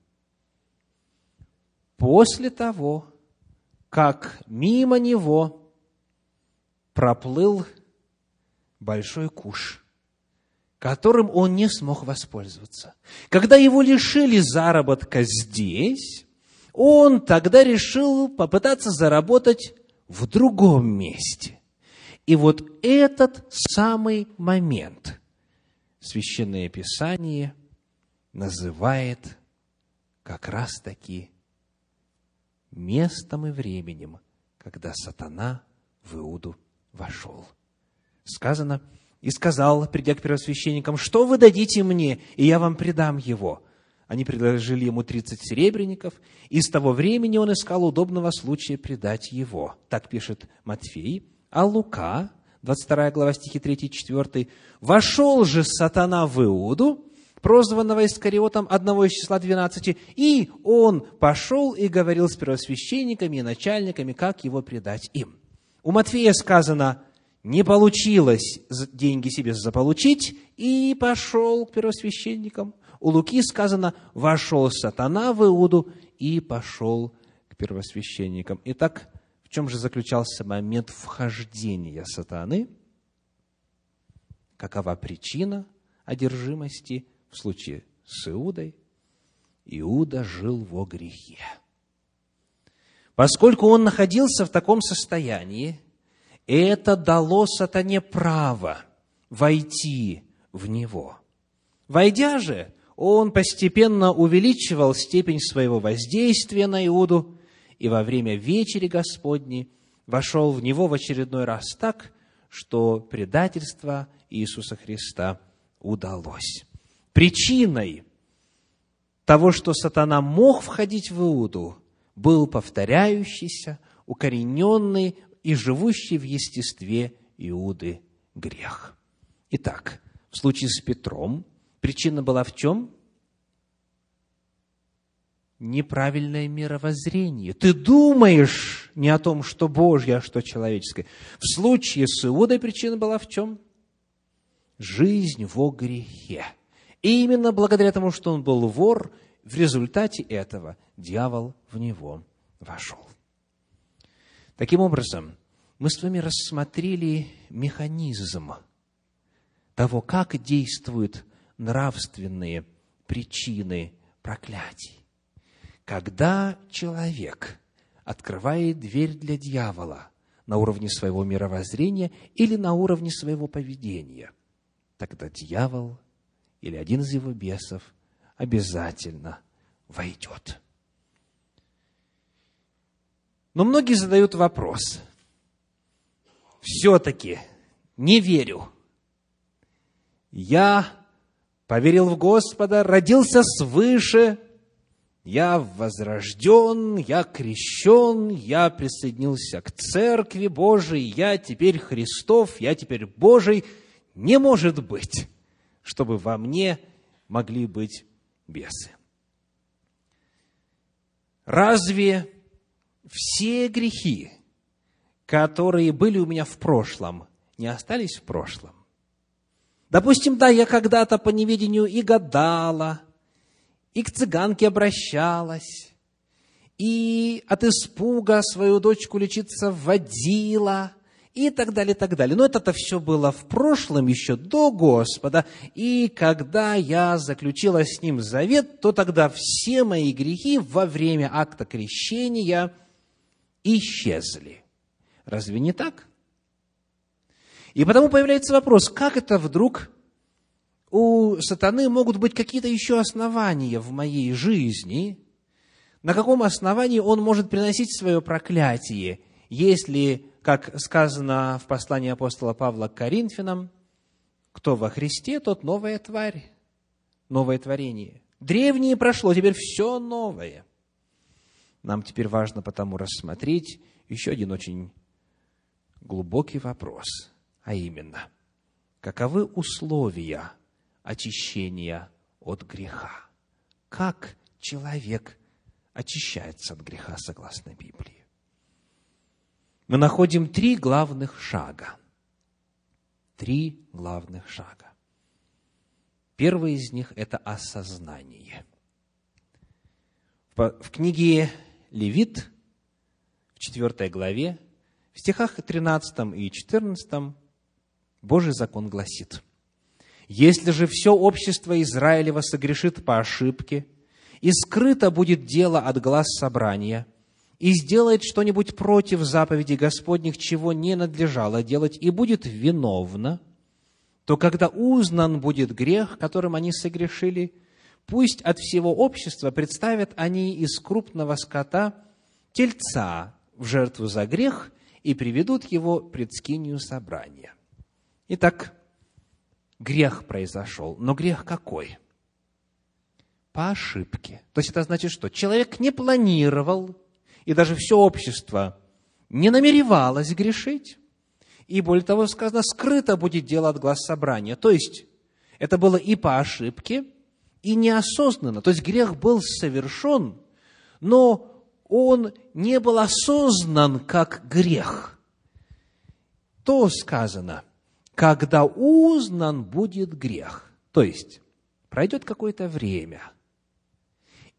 После того, как мимо него проплыл большой куш, которым он не смог воспользоваться. Когда его лишили заработка здесь, он тогда решил попытаться заработать в другом месте. И вот этот самый момент Священное Писание называет как раз-таки местом и временем, когда сатана в Иуду вошел сказано, и сказал, придя к первосвященникам, что вы дадите мне, и я вам предам его. Они предложили ему тридцать серебряников, и с того времени он искал удобного случая предать его. Так пишет Матфей. А Лука, 22 глава стихи 3 и 4, «Вошел же сатана в Иуду, прозванного Искариотом, одного из числа двенадцати, и он пошел и говорил с первосвященниками и начальниками, как его предать им». У Матфея сказано, не получилось деньги себе заполучить, и пошел к первосвященникам. У Луки сказано, вошел сатана в Иуду и пошел к первосвященникам. Итак, в чем же заключался момент вхождения сатаны? Какова причина одержимости в случае с Иудой? Иуда жил во грехе. Поскольку он находился в таком состоянии, это дало сатане право войти в него. Войдя же, он постепенно увеличивал степень своего воздействия на Иуду, и во время вечери Господней вошел в него в очередной раз так, что предательство Иисуса Христа удалось. Причиной того, что сатана мог входить в Иуду, был повторяющийся, укорененный и живущий в естестве Иуды грех. Итак, в случае с Петром причина была в чем? Неправильное мировоззрение. Ты думаешь не о том, что Божье, а что человеческое. В случае с Иудой причина была в чем? Жизнь во грехе. И именно благодаря тому, что он был вор, в результате этого дьявол в него вошел. Таким образом, мы с вами рассмотрели механизм того, как действуют нравственные причины проклятий. Когда человек открывает дверь для дьявола на уровне своего мировоззрения или на уровне своего поведения, тогда дьявол или один из его бесов обязательно войдет. Но многие задают вопрос, все-таки не верю. Я поверил в Господа, родился свыше, я возрожден, я крещен, я присоединился к Церкви Божией, я теперь Христов, я теперь Божий. Не может быть, чтобы во мне могли быть бесы. Разве все грехи, которые были у меня в прошлом, не остались в прошлом? Допустим, да, я когда-то по неведению и гадала, и к цыганке обращалась, и от испуга свою дочку лечиться вводила, и так далее, и так далее. Но это-то все было в прошлом, еще до Господа. И когда я заключила с Ним завет, то тогда все мои грехи во время акта крещения исчезли. Разве не так? И потому появляется вопрос, как это вдруг у сатаны могут быть какие-то еще основания в моей жизни, на каком основании он может приносить свое проклятие, если, как сказано в послании апостола Павла к Коринфянам, кто во Христе, тот новая тварь, новое творение. Древнее прошло, теперь все новое. Нам теперь важно потому рассмотреть еще один очень глубокий вопрос, а именно, каковы условия очищения от греха? Как человек очищается от греха, согласно Библии? Мы находим три главных шага. Три главных шага. Первый из них – это осознание. В книге Левит, в 4 главе, в стихах 13 и 14 Божий закон гласит, «Если же все общество Израилева согрешит по ошибке, и скрыто будет дело от глаз собрания, и сделает что-нибудь против заповеди Господних, чего не надлежало делать, и будет виновно, то когда узнан будет грех, которым они согрешили, Пусть от всего общества представят они из крупного скота тельца в жертву за грех и приведут его пред скинию собрания. Итак, грех произошел. Но грех какой? По ошибке. То есть это значит что? Человек не планировал, и даже все общество не намеревалось грешить. И более того, сказано, скрыто будет дело от глаз собрания. То есть, это было и по ошибке, и неосознанно. То есть грех был совершен, но он не был осознан как грех. То сказано, когда узнан будет грех. То есть пройдет какое-то время,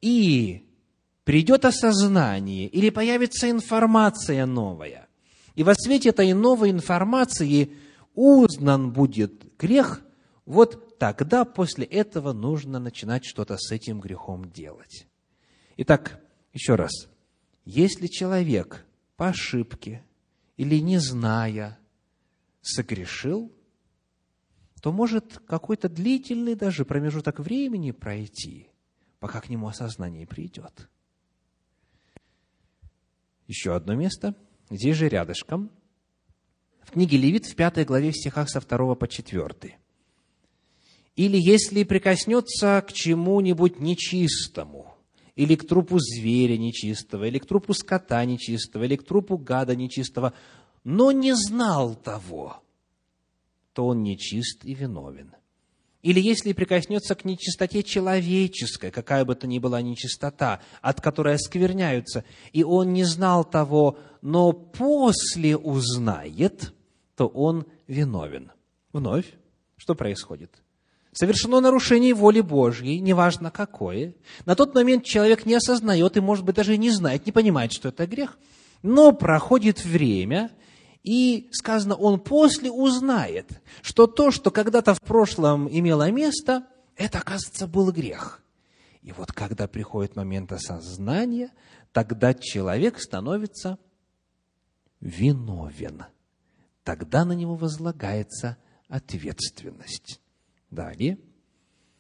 и придет осознание, или появится информация новая. И во свете этой новой информации узнан будет грех, вот тогда после этого нужно начинать что-то с этим грехом делать. Итак, еще раз. Если человек по ошибке или не зная согрешил, то может какой-то длительный даже промежуток времени пройти, пока к нему осознание придет. Еще одно место, здесь же рядышком, в книге Левит в пятой главе в стихах со 2 по 4. Или если прикоснется к чему-нибудь нечистому, или к трупу зверя нечистого, или к трупу скота нечистого, или к трупу гада нечистого, но не знал того, то он нечист и виновен. Или если прикоснется к нечистоте человеческой, какая бы то ни была нечистота, от которой оскверняются, и он не знал того, но после узнает, то он виновен. Вновь, что происходит? Совершено нарушение воли Божьей, неважно какое. На тот момент человек не осознает и, может быть, даже не знает, не понимает, что это грех. Но проходит время, и сказано, он после узнает, что то, что когда-то в прошлом имело место, это, оказывается, был грех. И вот когда приходит момент осознания, тогда человек становится виновен. Тогда на него возлагается ответственность. Далее,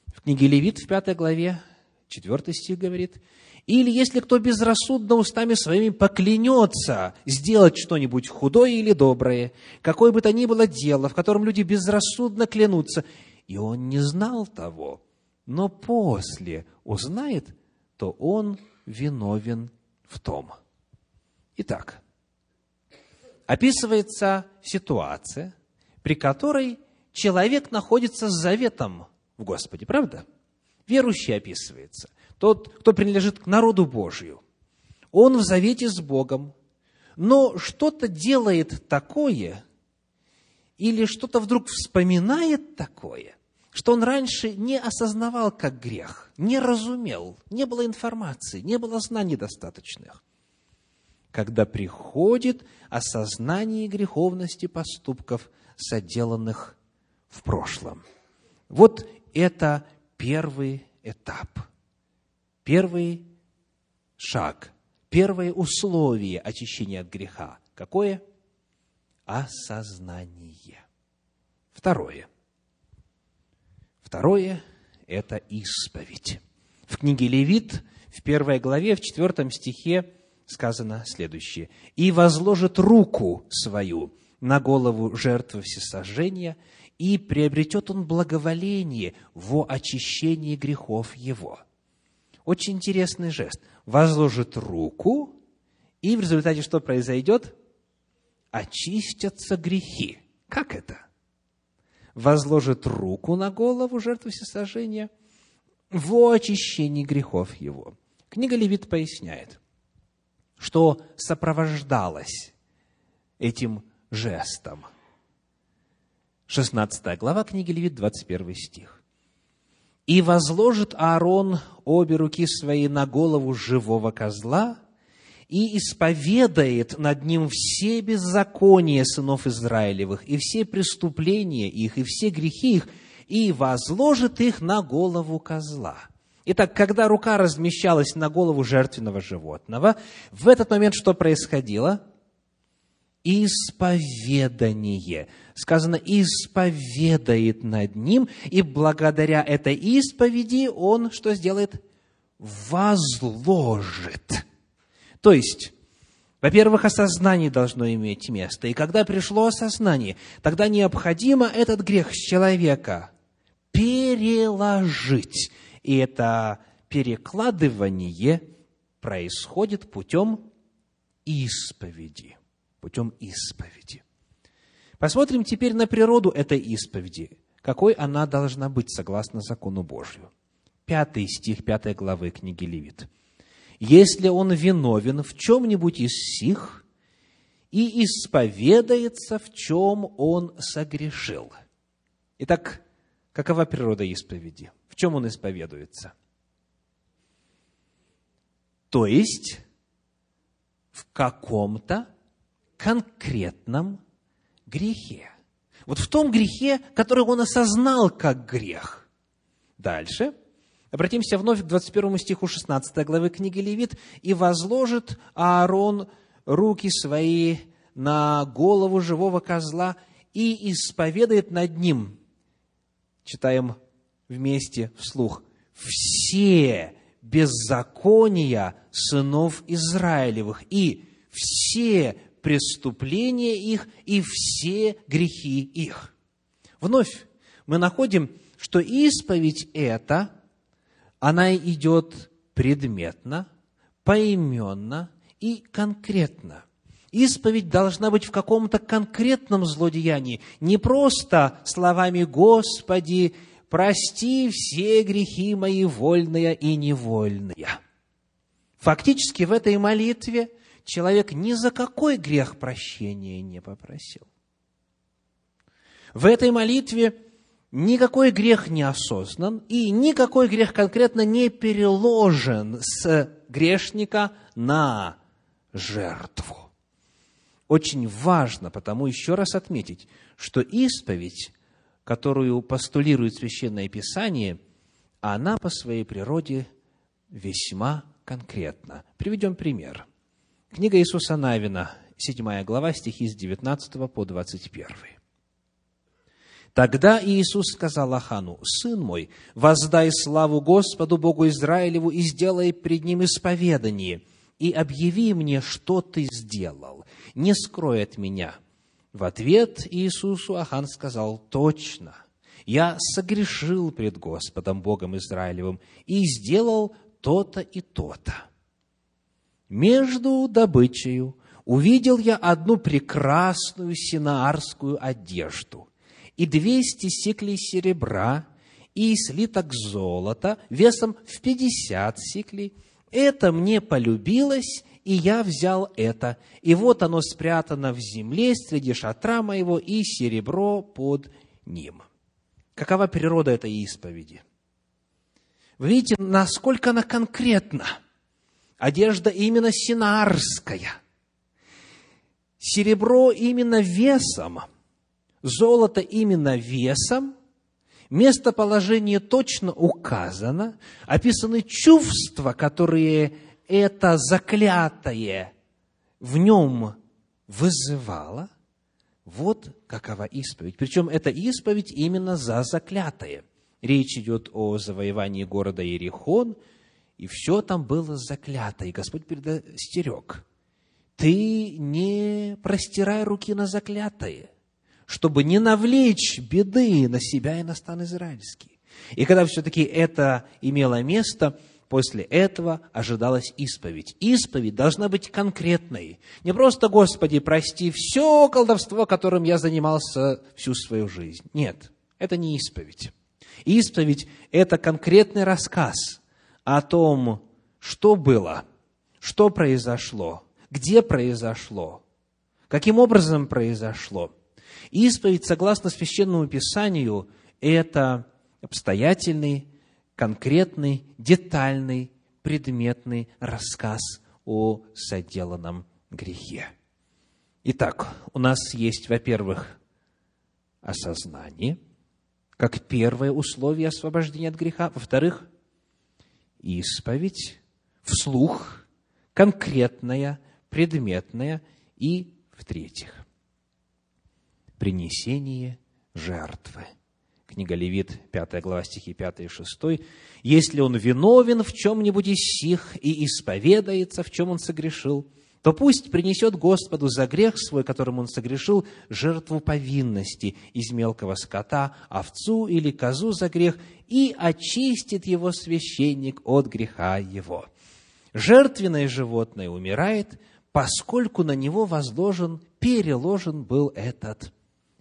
в книге Левит, в пятой главе, четвертый стих говорит, «Или если кто безрассудно устами своими поклянется сделать что-нибудь худое или доброе, какое бы то ни было дело, в котором люди безрассудно клянутся, и он не знал того, но после узнает, то он виновен в том». Итак, описывается ситуация, при которой человек находится с заветом в Господе, правда? Верующий описывается. Тот, кто принадлежит к народу Божию. Он в завете с Богом, но что-то делает такое, или что-то вдруг вспоминает такое, что он раньше не осознавал как грех, не разумел, не было информации, не было знаний достаточных. Когда приходит осознание греховности поступков, соделанных в прошлом. Вот это первый этап, первый шаг, первое условие очищения от греха. Какое? Осознание. Второе. Второе – это исповедь. В книге Левит, в первой главе, в четвертом стихе сказано следующее. «И возложит руку свою на голову жертвы всесожжения, и приобретет он благоволение во очищении грехов его». Очень интересный жест. Возложит руку, и в результате что произойдет? Очистятся грехи. Как это? возложит руку на голову жертвы всесожжения во очищении грехов его. Книга Левит поясняет, что сопровождалось этим жестом. 16 глава книги Левит, 21 стих. «И возложит Аарон обе руки свои на голову живого козла, и исповедает над ним все беззакония сынов Израилевых, и все преступления их, и все грехи их, и возложит их на голову козла. Итак, когда рука размещалась на голову жертвенного животного, в этот момент что происходило? Исповедание. Сказано, исповедает над ним, и благодаря этой исповеди он что сделает? Возложит то есть, во-первых, осознание должно иметь место. И когда пришло осознание, тогда необходимо этот грех с человека переложить. И это перекладывание происходит путем исповеди. Путем исповеди. Посмотрим теперь на природу этой исповеди. Какой она должна быть согласно закону Божию. Пятый стих пятой главы книги Левит если он виновен в чем-нибудь из сих и исповедается, в чем он согрешил. Итак, какова природа исповеди? В чем он исповедуется? То есть, в каком-то конкретном грехе. Вот в том грехе, который он осознал как грех. Дальше – Обратимся вновь к 21 стиху 16 главы книги Левит. «И возложит Аарон руки свои на голову живого козла и исповедает над ним». Читаем вместе вслух. «Все беззакония сынов Израилевых и все преступления их и все грехи их». Вновь мы находим, что исповедь – это – она идет предметно, поименно и конкретно. Исповедь должна быть в каком-то конкретном злодеянии, не просто словами «Господи, прости все грехи мои вольные и невольные». Фактически в этой молитве человек ни за какой грех прощения не попросил. В этой молитве никакой грех не осознан, и никакой грех конкретно не переложен с грешника на жертву. Очень важно потому еще раз отметить, что исповедь, которую постулирует Священное Писание, она по своей природе весьма конкретна. Приведем пример. Книга Иисуса Навина, 7 глава, стихи с 19 по 21. Тогда Иисус сказал Ахану, «Сын мой, воздай славу Господу Богу Израилеву и сделай пред Ним исповедание, и объяви мне, что ты сделал, не скрой от меня». В ответ Иисусу Ахан сказал, «Точно, я согрешил пред Господом Богом Израилевым и сделал то-то и то-то». Между добычею увидел я одну прекрасную синаарскую одежду – и двести сиклей серебра, и слиток золота весом в пятьдесят сиклей. Это мне полюбилось, и я взял это. И вот оно спрятано в земле среди шатра моего, и серебро под ним. какова природа этой исповеди. Вы видите, насколько она конкретна. Одежда именно синарская. Серебро именно весом, золото именно весом, местоположение точно указано, описаны чувства, которые это заклятое в нем вызывало. Вот какова исповедь. Причем эта исповедь именно за заклятое. Речь идет о завоевании города Иерихон, и все там было заклято, и Господь предостерег. Ты не простирай руки на заклятое, чтобы не навлечь беды на себя и на стан израильский. И когда все-таки это имело место, после этого ожидалась исповедь. Исповедь должна быть конкретной. Не просто, Господи, прости все колдовство, которым я занимался всю свою жизнь. Нет, это не исповедь. Исповедь – это конкретный рассказ о том, что было, что произошло, где произошло, каким образом произошло – Исповедь, согласно Священному Писанию, это обстоятельный, конкретный, детальный, предметный рассказ о соделанном грехе. Итак, у нас есть, во-первых, осознание, как первое условие освобождения от греха. Во-вторых, исповедь, вслух, конкретная, предметная. И, в-третьих, принесение жертвы. Книга Левит, 5 глава, стихи 5 и 6. «Если он виновен в чем-нибудь из сих и исповедается, в чем он согрешил, то пусть принесет Господу за грех свой, которым он согрешил, жертву повинности из мелкого скота, овцу или козу за грех, и очистит его священник от греха его. Жертвенное животное умирает, поскольку на него возложен, переложен был этот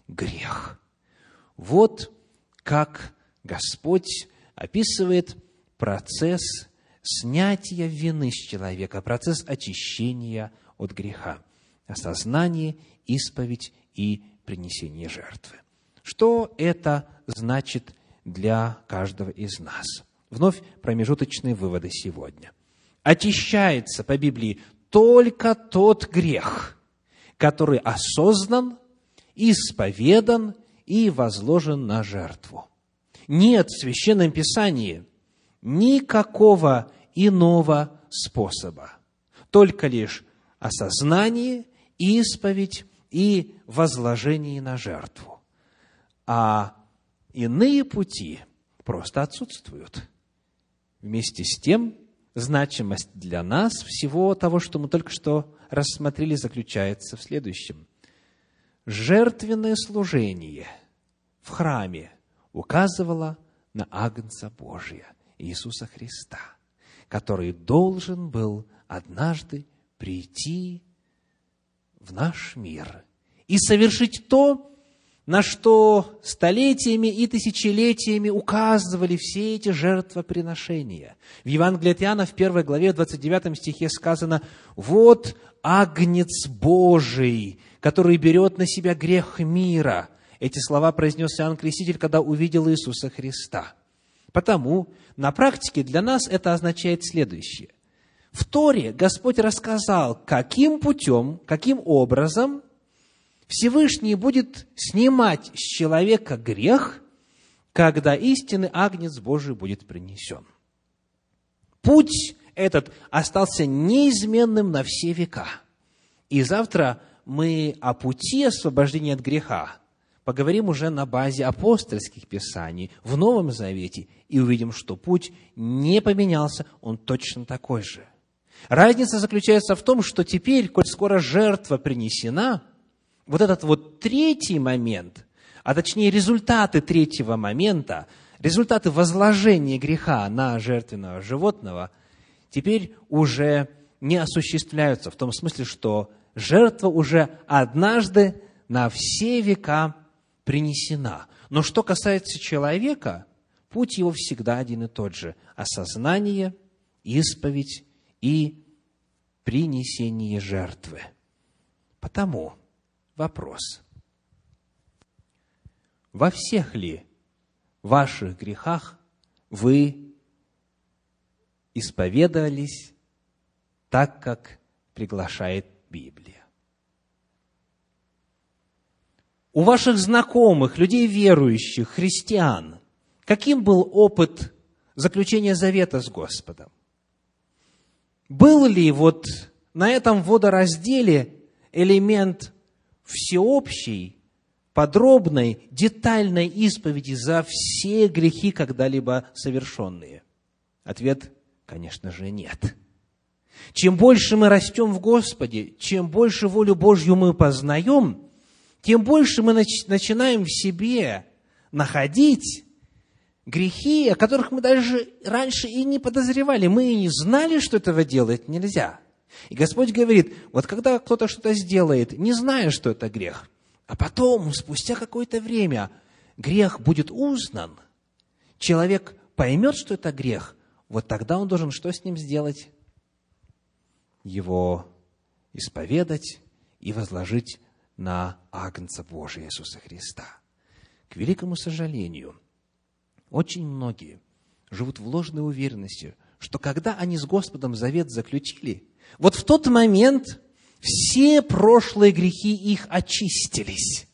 грех. Вот как Господь описывает процесс снятия вины с человека, процесс очищения от греха, осознание, исповедь и принесение жертвы. Что это значит для каждого из нас? Вновь промежуточные выводы сегодня. Очищается по Библии только тот грех, который осознан исповедан и возложен на жертву. Нет в Священном Писании никакого иного способа, только лишь осознание, исповедь и возложение на жертву. А иные пути просто отсутствуют. Вместе с тем, значимость для нас всего того, что мы только что рассмотрели, заключается в следующем жертвенное служение в храме указывало на Агнца Божия, Иисуса Христа, который должен был однажды прийти в наш мир и совершить то, на что столетиями и тысячелетиями указывали все эти жертвоприношения. В Евангелии от Иоанна в первой главе, в 29 стихе сказано, «Вот Агнец Божий, который берет на себя грех мира». Эти слова произнес Иоанн Креститель, когда увидел Иисуса Христа. Потому на практике для нас это означает следующее. В Торе Господь рассказал, каким путем, каким образом – Всевышний будет снимать с человека грех, когда истинный агнец Божий будет принесен. Путь этот остался неизменным на все века. И завтра мы о пути освобождения от греха поговорим уже на базе апостольских писаний в Новом Завете и увидим, что путь не поменялся, он точно такой же. Разница заключается в том, что теперь, коль скоро жертва принесена – вот этот вот третий момент, а точнее результаты третьего момента, результаты возложения греха на жертвенного животного, теперь уже не осуществляются в том смысле, что жертва уже однажды на все века принесена. Но что касается человека, путь его всегда один и тот же – осознание, исповедь и принесение жертвы. Потому – Вопрос. Во всех ли ваших грехах вы исповедовались так, как приглашает Библия. У ваших знакомых, людей верующих, христиан, каким был опыт заключения завета с Господом? Был ли вот на этом водоразделе элемент всеобщей, подробной, детальной исповеди за все грехи, когда-либо совершенные? Ответ, конечно же, нет. Чем больше мы растем в Господе, чем больше волю Божью мы познаем, тем больше мы начинаем в себе находить грехи, о которых мы даже раньше и не подозревали. Мы и не знали, что этого делать нельзя. И Господь говорит, вот когда кто-то что-то сделает, не зная, что это грех, а потом, спустя какое-то время, грех будет узнан, человек поймет, что это грех, вот тогда он должен что с ним сделать? Его исповедать и возложить на Агнца Божия Иисуса Христа. К великому сожалению, очень многие живут в ложной уверенности, что когда они с Господом завет заключили, вот в тот момент все прошлые грехи их очистились.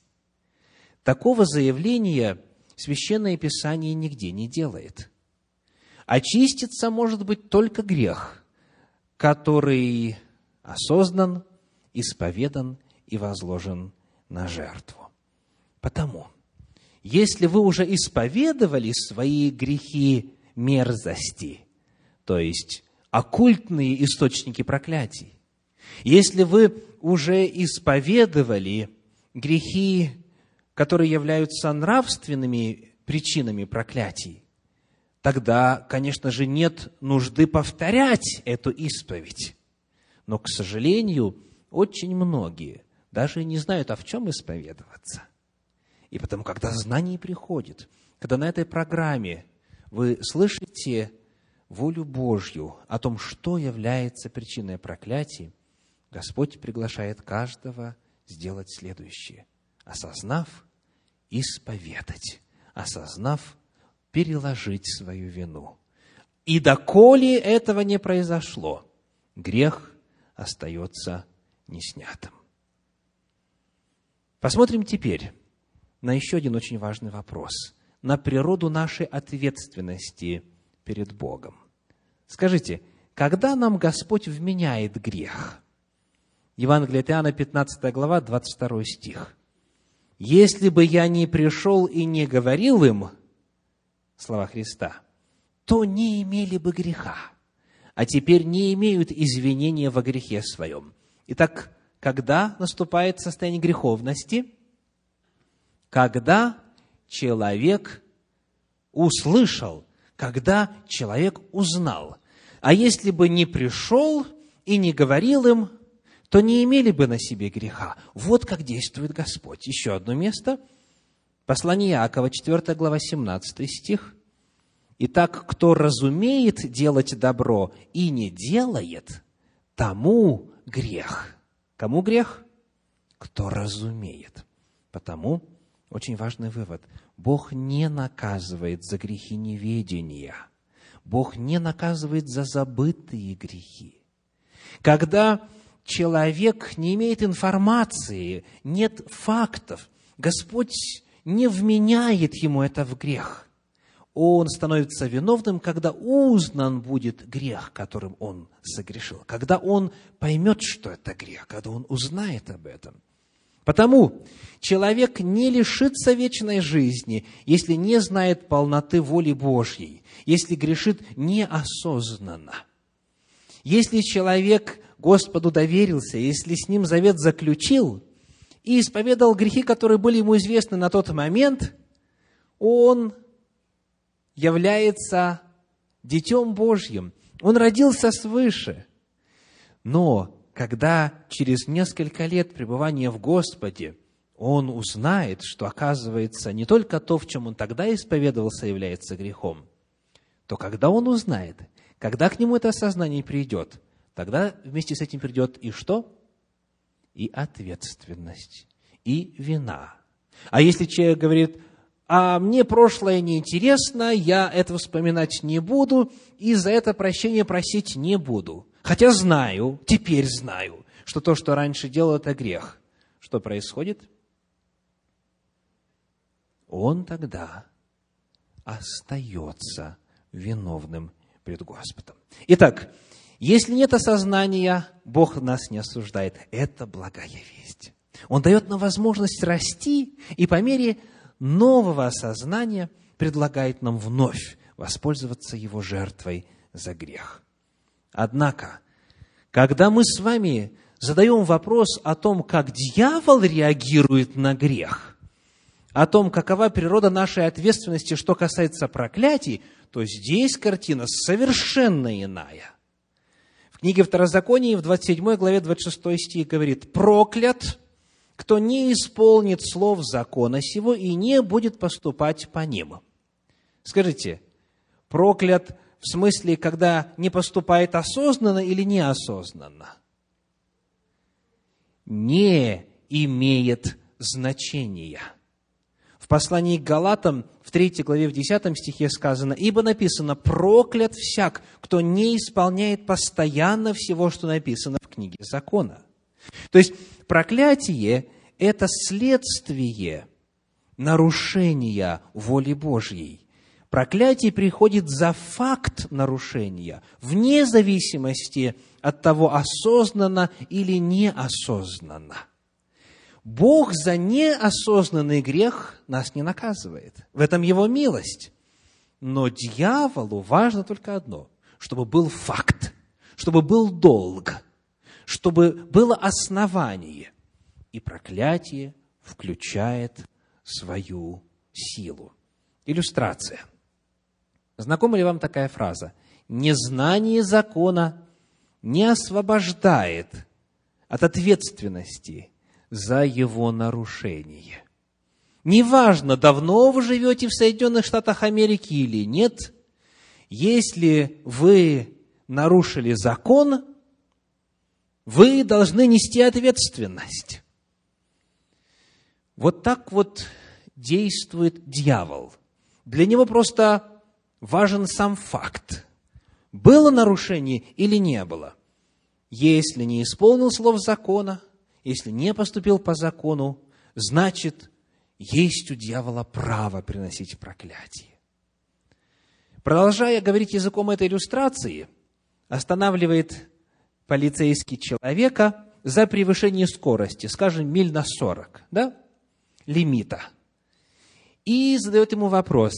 Такого заявления Священное Писание нигде не делает. Очиститься может быть только грех, который осознан, исповедан и возложен на жертву. Потому, если вы уже исповедовали свои грехи мерзости, то есть оккультные источники проклятий, если вы уже исповедовали грехи, которые являются нравственными причинами проклятий, тогда, конечно же, нет нужды повторять эту исповедь. Но, к сожалению, очень многие даже не знают, а в чем исповедоваться. И потому, когда знание приходит, когда на этой программе вы слышите волю Божью о том, что является причиной проклятий, Господь приглашает каждого сделать следующее. Осознав, исповедать. Осознав, переложить свою вину. И доколе этого не произошло, грех остается неснятым. Посмотрим теперь на еще один очень важный вопрос, на природу нашей ответственности перед Богом. Скажите, когда нам Господь вменяет грех? Евангелие от Иоанна, 15 глава, 22 стих. «Если бы я не пришел и не говорил им, слова Христа, то не имели бы греха, а теперь не имеют извинения во грехе своем». Итак, когда наступает состояние греховности? Когда человек услышал, когда человек узнал. А если бы не пришел и не говорил им, то не имели бы на себе греха. Вот как действует Господь. Еще одно место. Послание Иакова, 4 глава, 17 стих. «Итак, кто разумеет делать добро и не делает, тому грех». Кому грех? Кто разумеет. Потому очень важный вывод. Бог не наказывает за грехи неведения. Бог не наказывает за забытые грехи. Когда человек не имеет информации, нет фактов, Господь не вменяет ему это в грех он становится виновным, когда узнан будет грех, которым он согрешил, когда он поймет, что это грех, когда он узнает об этом. Потому человек не лишится вечной жизни, если не знает полноты воли Божьей, если грешит неосознанно. Если человек Господу доверился, если с ним завет заключил и исповедал грехи, которые были ему известны на тот момент, он является Детем Божьим. Он родился свыше. Но когда через несколько лет пребывания в Господе он узнает, что оказывается не только то, в чем он тогда исповедовался, является грехом, то когда он узнает, когда к нему это осознание придет, тогда вместе с этим придет и что? И ответственность, и вина. А если человек говорит, а мне прошлое неинтересно, я это вспоминать не буду, и за это прощение просить не буду. Хотя знаю, теперь знаю, что то, что раньше делал, это грех. Что происходит? Он тогда остается виновным пред Господом. Итак, если нет осознания, Бог нас не осуждает. Это благая весть. Он дает нам возможность расти, и по мере нового осознания предлагает нам вновь воспользоваться Его жертвой за грех. Однако, когда мы с вами задаем вопрос о том, как дьявол реагирует на грех, о том, какова природа нашей ответственности, что касается проклятий, то здесь картина совершенно иная. В книге Второзаконии в 27 главе 26 стих говорит, «Проклят, кто не исполнит слов закона сего и не будет поступать по ним». Скажите, проклят в смысле, когда не поступает осознанно или неосознанно? Не имеет значения – в послании к Галатам, в 3 главе, в 10 стихе сказано, «Ибо написано, проклят всяк, кто не исполняет постоянно всего, что написано в книге закона». То есть, проклятие – это следствие нарушения воли Божьей. Проклятие приходит за факт нарушения, вне зависимости от того, осознанно или неосознанно. Бог за неосознанный грех нас не наказывает. В этом его милость. Но дьяволу важно только одно, чтобы был факт, чтобы был долг, чтобы было основание. И проклятие включает свою силу. Иллюстрация. Знакома ли вам такая фраза? Незнание закона не освобождает от ответственности за его нарушение. Неважно, давно вы живете в Соединенных Штатах Америки или нет, если вы нарушили закон, вы должны нести ответственность. Вот так вот действует дьявол. Для него просто важен сам факт. Было нарушение или не было. Если не исполнил слов закона, если не поступил по закону, значит, есть у дьявола право приносить проклятие. Продолжая говорить языком этой иллюстрации, останавливает полицейский человека за превышение скорости, скажем, миль на 40, да, лимита. И задает ему вопрос,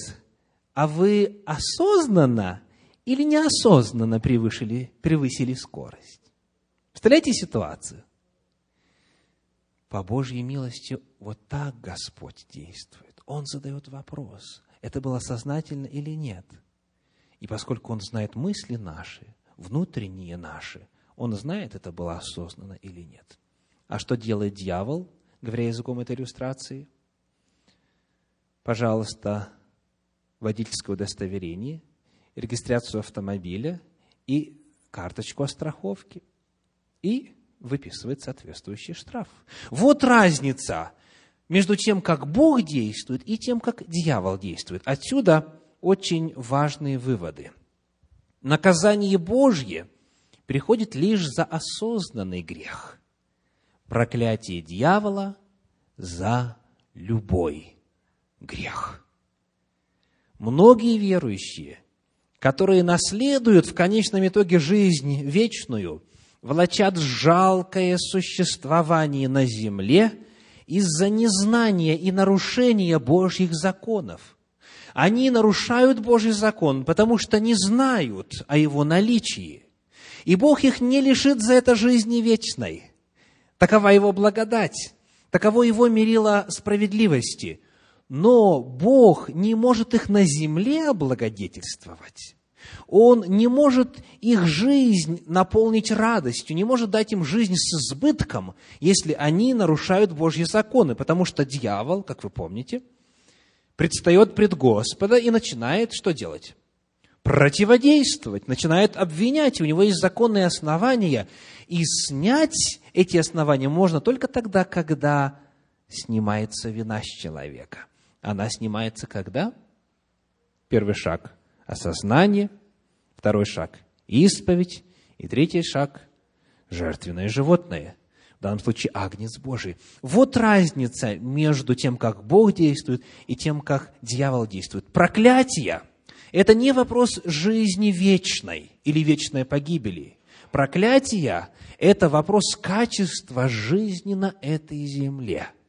а вы осознанно или неосознанно превысили, превысили скорость? Представляете ситуацию? По Божьей милости вот так Господь действует. Он задает вопрос, это было сознательно или нет. И поскольку Он знает мысли наши, внутренние наши, Он знает, это было осознанно или нет. А что делает дьявол, говоря языком этой иллюстрации? Пожалуйста, водительское удостоверение, регистрацию автомобиля и карточку о страховке. И выписывает соответствующий штраф. Вот разница между тем, как Бог действует, и тем, как дьявол действует. Отсюда очень важные выводы. Наказание Божье приходит лишь за осознанный грех. Проклятие дьявола за любой грех. Многие верующие, которые наследуют в конечном итоге жизнь вечную, влачат жалкое существование на земле из-за незнания и нарушения Божьих законов. Они нарушают Божий закон, потому что не знают о его наличии. И Бог их не лишит за это жизни вечной. Такова его благодать, таково его мерило справедливости. Но Бог не может их на земле облагодетельствовать он не может их жизнь наполнить радостью, не может дать им жизнь с избытком, если они нарушают Божьи законы, потому что дьявол, как вы помните, предстает пред Господа и начинает что делать? Противодействовать, начинает обвинять, у него есть законные основания, и снять эти основания можно только тогда, когда снимается вина с человека. она снимается когда? Первый шаг – осознание, второй шаг – исповедь, и третий шаг – жертвенное животное. В данном случае агнец Божий. Вот разница между тем, как Бог действует, и тем, как дьявол действует. Проклятие – это не вопрос жизни вечной или вечной погибели. Проклятие – это вопрос качества жизни на этой земле –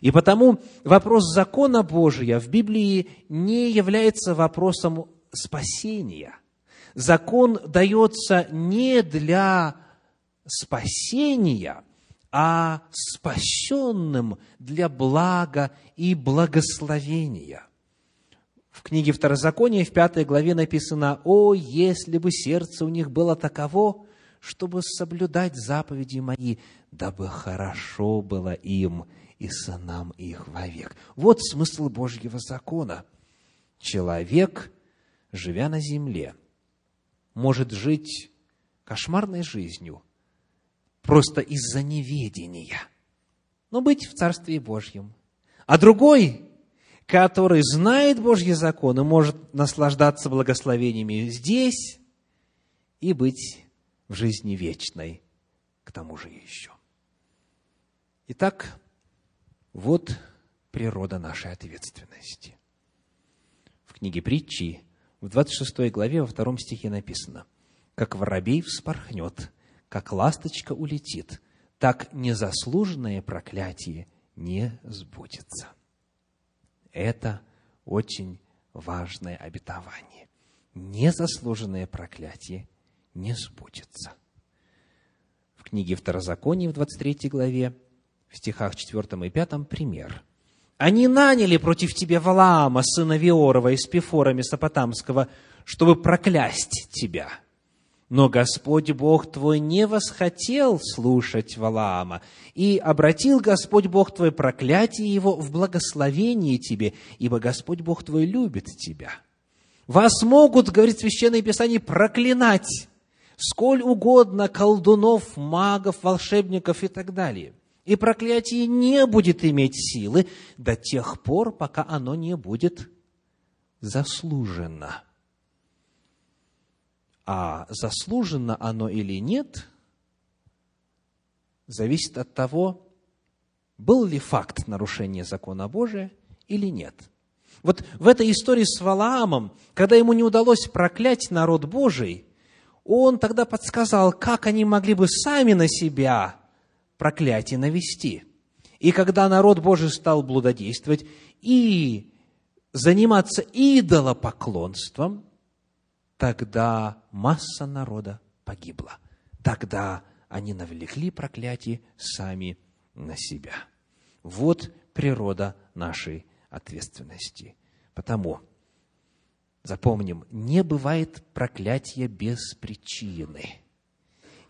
и потому вопрос закона Божия в Библии не является вопросом спасения. Закон дается не для спасения, а спасенным для блага и благословения. В книге Второзакония в пятой главе написано, «О, если бы сердце у них было таково, чтобы соблюдать заповеди мои, дабы хорошо было им, и сынам их вовек». Вот смысл Божьего закона. Человек, живя на земле, может жить кошмарной жизнью – просто из-за неведения, но быть в Царстве Божьем. А другой, который знает Божьи законы, может наслаждаться благословениями здесь и быть в жизни вечной к тому же еще. Итак, вот природа нашей ответственности. В книге притчи в 26 главе во втором стихе написано, «Как воробей вспорхнет как ласточка улетит, так незаслуженное проклятие не сбудется. Это очень важное обетование. Незаслуженное проклятие не сбудется. В книге Второзакония в 23 главе, в стихах 4 и 5 пример. «Они наняли против тебя Валаама, сына Виорова, из Пифора Месопотамского, чтобы проклясть тебя» Но Господь Бог твой не восхотел слушать Валаама, и обратил Господь Бог твой проклятие его в благословение тебе, ибо Господь Бог твой любит тебя. Вас могут, говорит Священное Писание, проклинать сколь угодно колдунов, магов, волшебников и так далее. И проклятие не будет иметь силы до тех пор, пока оно не будет заслужено. А заслужено оно или нет, зависит от того, был ли факт нарушения закона Божия или нет. Вот в этой истории с Валаамом, когда ему не удалось проклять народ Божий, он тогда подсказал, как они могли бы сами на себя проклятие навести. И когда народ Божий стал блудодействовать и заниматься идолопоклонством, тогда масса народа погибла. Тогда они навлекли проклятие сами на себя. Вот природа нашей ответственности. Потому, запомним, не бывает проклятия без причины.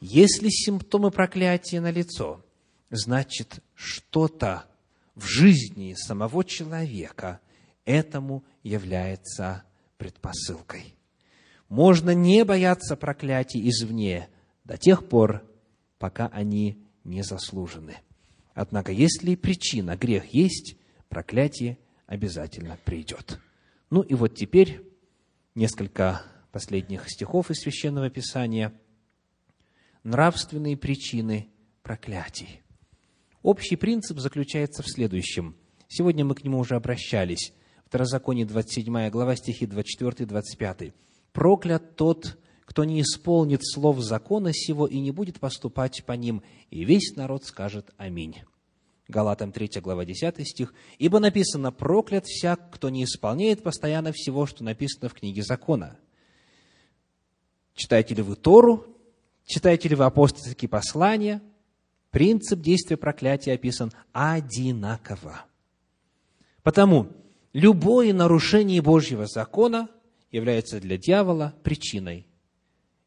Если симптомы проклятия налицо, значит, что-то в жизни самого человека этому является предпосылкой. Можно не бояться проклятий извне до тех пор, пока они не заслужены. Однако, если причина, грех есть, проклятие обязательно придет. Ну и вот теперь несколько последних стихов из Священного Писания. Нравственные причины проклятий. Общий принцип заключается в следующем. Сегодня мы к нему уже обращались. Второзаконие 27 глава, стихи 24-25 проклят тот, кто не исполнит слов закона сего и не будет поступать по ним, и весь народ скажет Аминь. Галатам 3 глава 10 стих. «Ибо написано, проклят всяк, кто не исполняет постоянно всего, что написано в книге закона». Читаете ли вы Тору? Читаете ли вы апостольские послания? Принцип действия проклятия описан одинаково. Потому любое нарушение Божьего закона – является для дьявола причиной.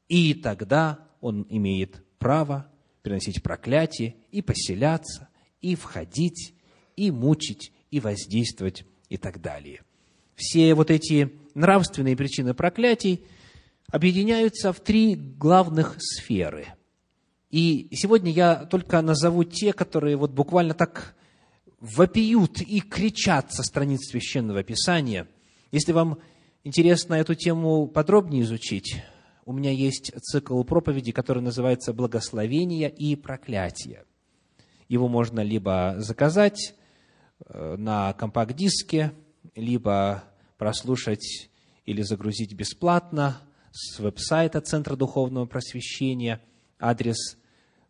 И тогда он имеет право приносить проклятие и поселяться, и входить, и мучить, и воздействовать, и так далее. Все вот эти нравственные причины проклятий объединяются в три главных сферы. И сегодня я только назову те, которые вот буквально так вопиют и кричат со страниц Священного Писания. Если вам интересно эту тему подробнее изучить, у меня есть цикл проповедей, который называется «Благословение и проклятие». Его можно либо заказать э, на компакт-диске, либо прослушать или загрузить бесплатно с веб-сайта Центра Духовного Просвещения. Адрес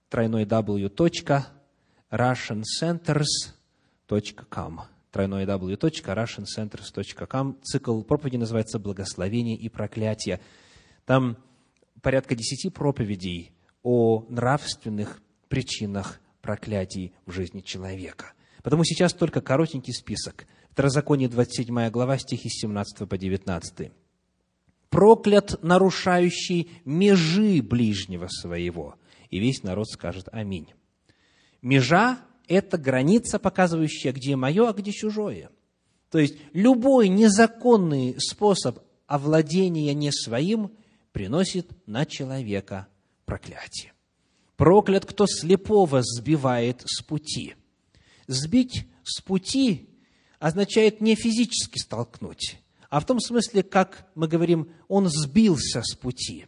тройной w.russiancenters.com тройной w.russiancenters.com Цикл проповеди называется «Благословение и проклятие». Там порядка десяти проповедей о нравственных причинах проклятий в жизни человека. Потому сейчас только коротенький список. Второзаконие, 27 глава, стихи с 17 по 19. «Проклят, нарушающий межи ближнего своего». И весь народ скажет «Аминь». Межа – это граница, показывающая, где мое, а где чужое. То есть, любой незаконный способ овладения не своим приносит на человека проклятие. Проклят, кто слепого сбивает с пути. Сбить с пути означает не физически столкнуть, а в том смысле, как мы говорим, он сбился с пути.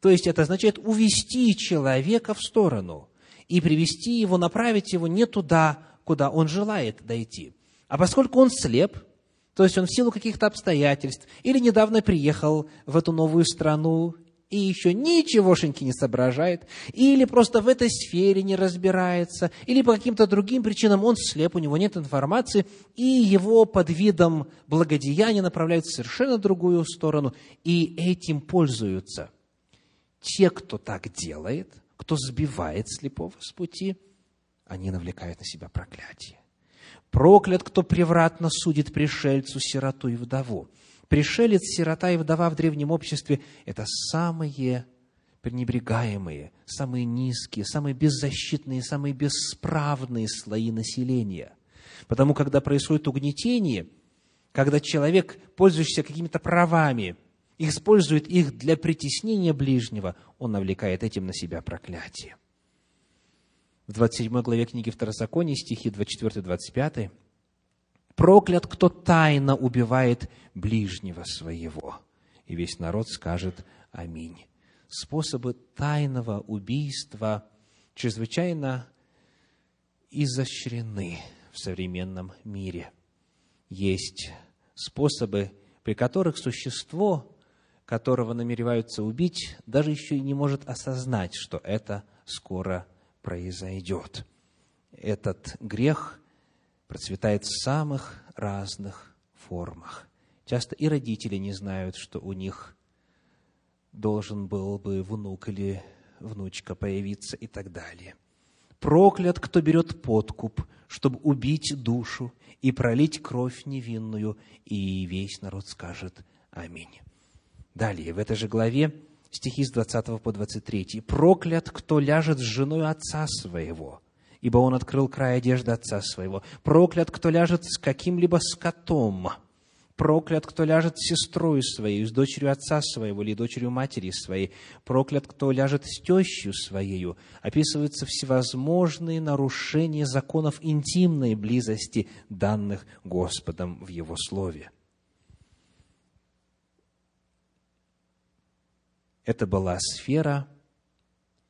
То есть это означает увести человека в сторону и привести его, направить его не туда, куда он желает дойти. А поскольку он слеп, то есть он в силу каких-то обстоятельств или недавно приехал в эту новую страну и еще ничегошеньки не соображает, или просто в этой сфере не разбирается, или по каким-то другим причинам он слеп, у него нет информации, и его под видом благодеяния направляют в совершенно другую сторону, и этим пользуются. Те, кто так делает, кто сбивает слепого с пути, они навлекают на себя проклятие. Проклят, кто превратно судит пришельцу, сироту и вдову пришелец, сирота и вдова в древнем обществе – это самые пренебрегаемые, самые низкие, самые беззащитные, самые бесправные слои населения. Потому, когда происходит угнетение, когда человек, пользующийся какими-то правами, использует их для притеснения ближнего, он навлекает этим на себя проклятие. В 27 главе книги Второзакония, стихи 24-25, проклят, кто тайно убивает ближнего своего. И весь народ скажет Аминь. Способы тайного убийства чрезвычайно изощрены в современном мире. Есть способы, при которых существо, которого намереваются убить, даже еще и не может осознать, что это скоро произойдет. Этот грех процветает в самых разных формах. Часто и родители не знают, что у них должен был бы внук или внучка появиться и так далее. Проклят, кто берет подкуп, чтобы убить душу и пролить кровь невинную, и весь народ скажет Аминь. Далее, в этой же главе, стихи с 20 по 23. «Проклят, кто ляжет с женой отца своего, ибо он открыл край одежды отца своего. Проклят, кто ляжет с каким-либо скотом. Проклят, кто ляжет с сестрой своей, с дочерью отца своего или дочерью матери своей. Проклят, кто ляжет с тещью своею. Описываются всевозможные нарушения законов интимной близости, данных Господом в Его Слове. Это была сфера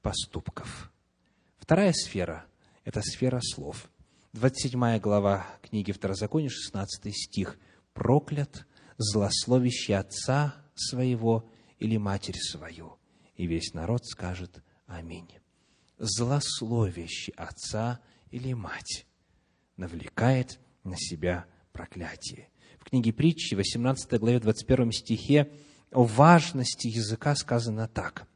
поступков. Вторая сфера это сфера слов. 27 глава книги Второзакония, 16 стих. «Проклят, злословящий отца своего или матерь свою». И весь народ скажет «Аминь». Злословящий отца или мать навлекает на себя проклятие. В книге притчи, 18 главе, 21 стихе, о важности языка сказано так.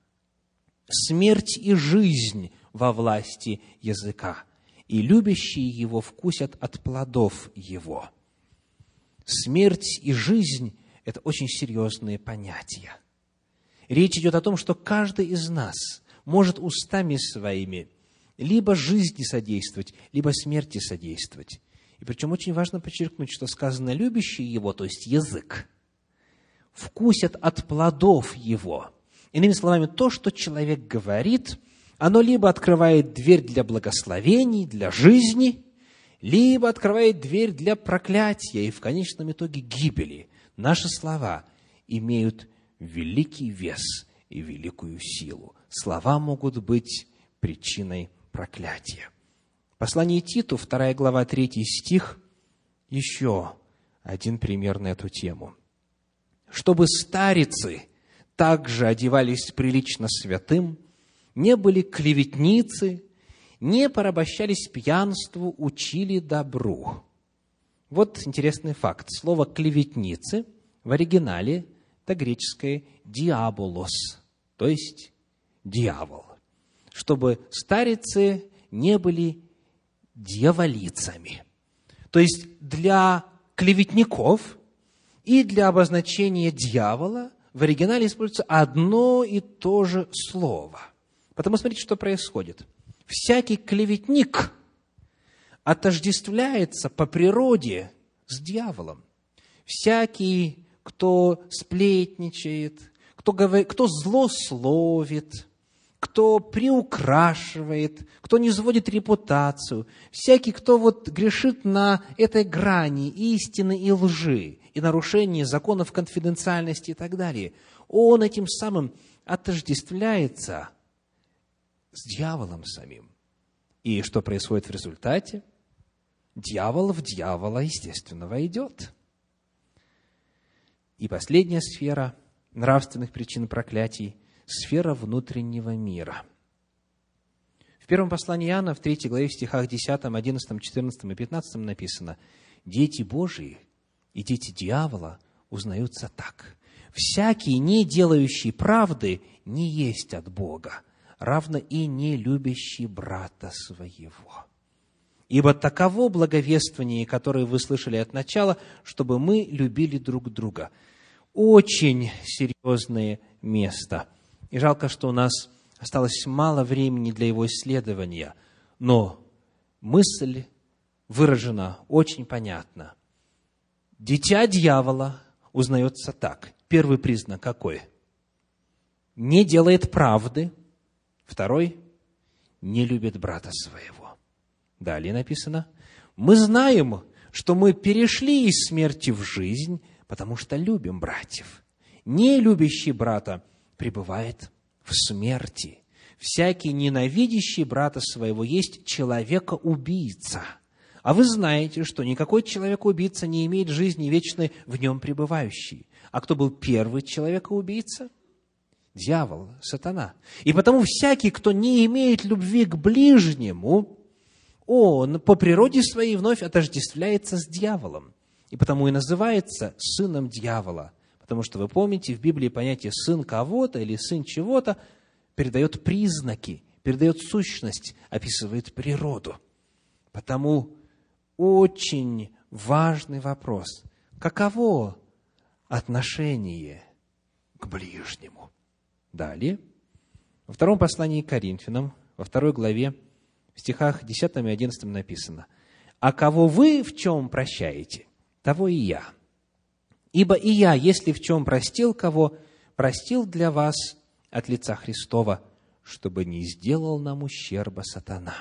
«Смерть и жизнь во власти языка, и любящие его вкусят от плодов его. Смерть и жизнь – это очень серьезные понятия. Речь идет о том, что каждый из нас может устами своими либо жизни содействовать, либо смерти содействовать. И причем очень важно подчеркнуть, что сказано «любящие его», то есть язык, вкусят от плодов его. Иными словами, то, что человек говорит – оно либо открывает дверь для благословений, для жизни, либо открывает дверь для проклятия и в конечном итоге гибели. Наши слова имеют великий вес и великую силу. Слова могут быть причиной проклятия. Послание Титу, 2 глава, 3 стих, еще один пример на эту тему. Чтобы старицы также одевались прилично святым, не были клеветницы, не порабощались пьянству, учили добру. Вот интересный факт. Слово «клеветницы» в оригинале – это греческое «диаболос», то есть «дьявол». Чтобы старицы не были дьяволицами. То есть для клеветников и для обозначения дьявола в оригинале используется одно и то же слово. Потому смотрите, что происходит. Всякий клеветник отождествляется по природе с дьяволом. Всякий, кто сплетничает, кто, говорит, кто злословит, кто приукрашивает, кто не сводит репутацию, всякий, кто вот грешит на этой грани истины и лжи, и нарушения законов конфиденциальности и так далее, он этим самым отождествляется с дьяволом самим. И что происходит в результате? Дьявол в дьявола, естественно, войдет. И последняя сфера нравственных причин проклятий – сфера внутреннего мира. В первом послании Иоанна, в третьей главе, в стихах 10, 11, 14 и 15 написано, «Дети Божии и дети дьявола узнаются так. Всякий, не делающий правды, не есть от Бога, равно и не любящий брата своего». Ибо таково благовествование, которое вы слышали от начала, чтобы мы любили друг друга. Очень серьезное место – и жалко, что у нас осталось мало времени для его исследования, но мысль выражена очень понятно. Дитя дьявола узнается так. Первый признак какой? Не делает правды. Второй – не любит брата своего. Далее написано, мы знаем, что мы перешли из смерти в жизнь, потому что любим братьев. Не любящий брата – пребывает в смерти. Всякий ненавидящий брата своего есть человека-убийца. А вы знаете, что никакой человек-убийца не имеет жизни вечной в нем пребывающей. А кто был первый человека-убийца? Дьявол, сатана. И потому всякий, кто не имеет любви к ближнему, он по природе своей вновь отождествляется с дьяволом. И потому и называется сыном дьявола – Потому что вы помните, в Библии понятие «сын кого-то» или «сын чего-то» передает признаки, передает сущность, описывает природу. Потому очень важный вопрос, каково отношение к ближнему. Далее, во втором послании к Коринфянам, во второй главе, в стихах 10 и 11 написано, «А кого вы в чем прощаете, того и я». Ибо и я, если в чем простил кого, простил для вас от лица Христова, чтобы не сделал нам ущерба сатана.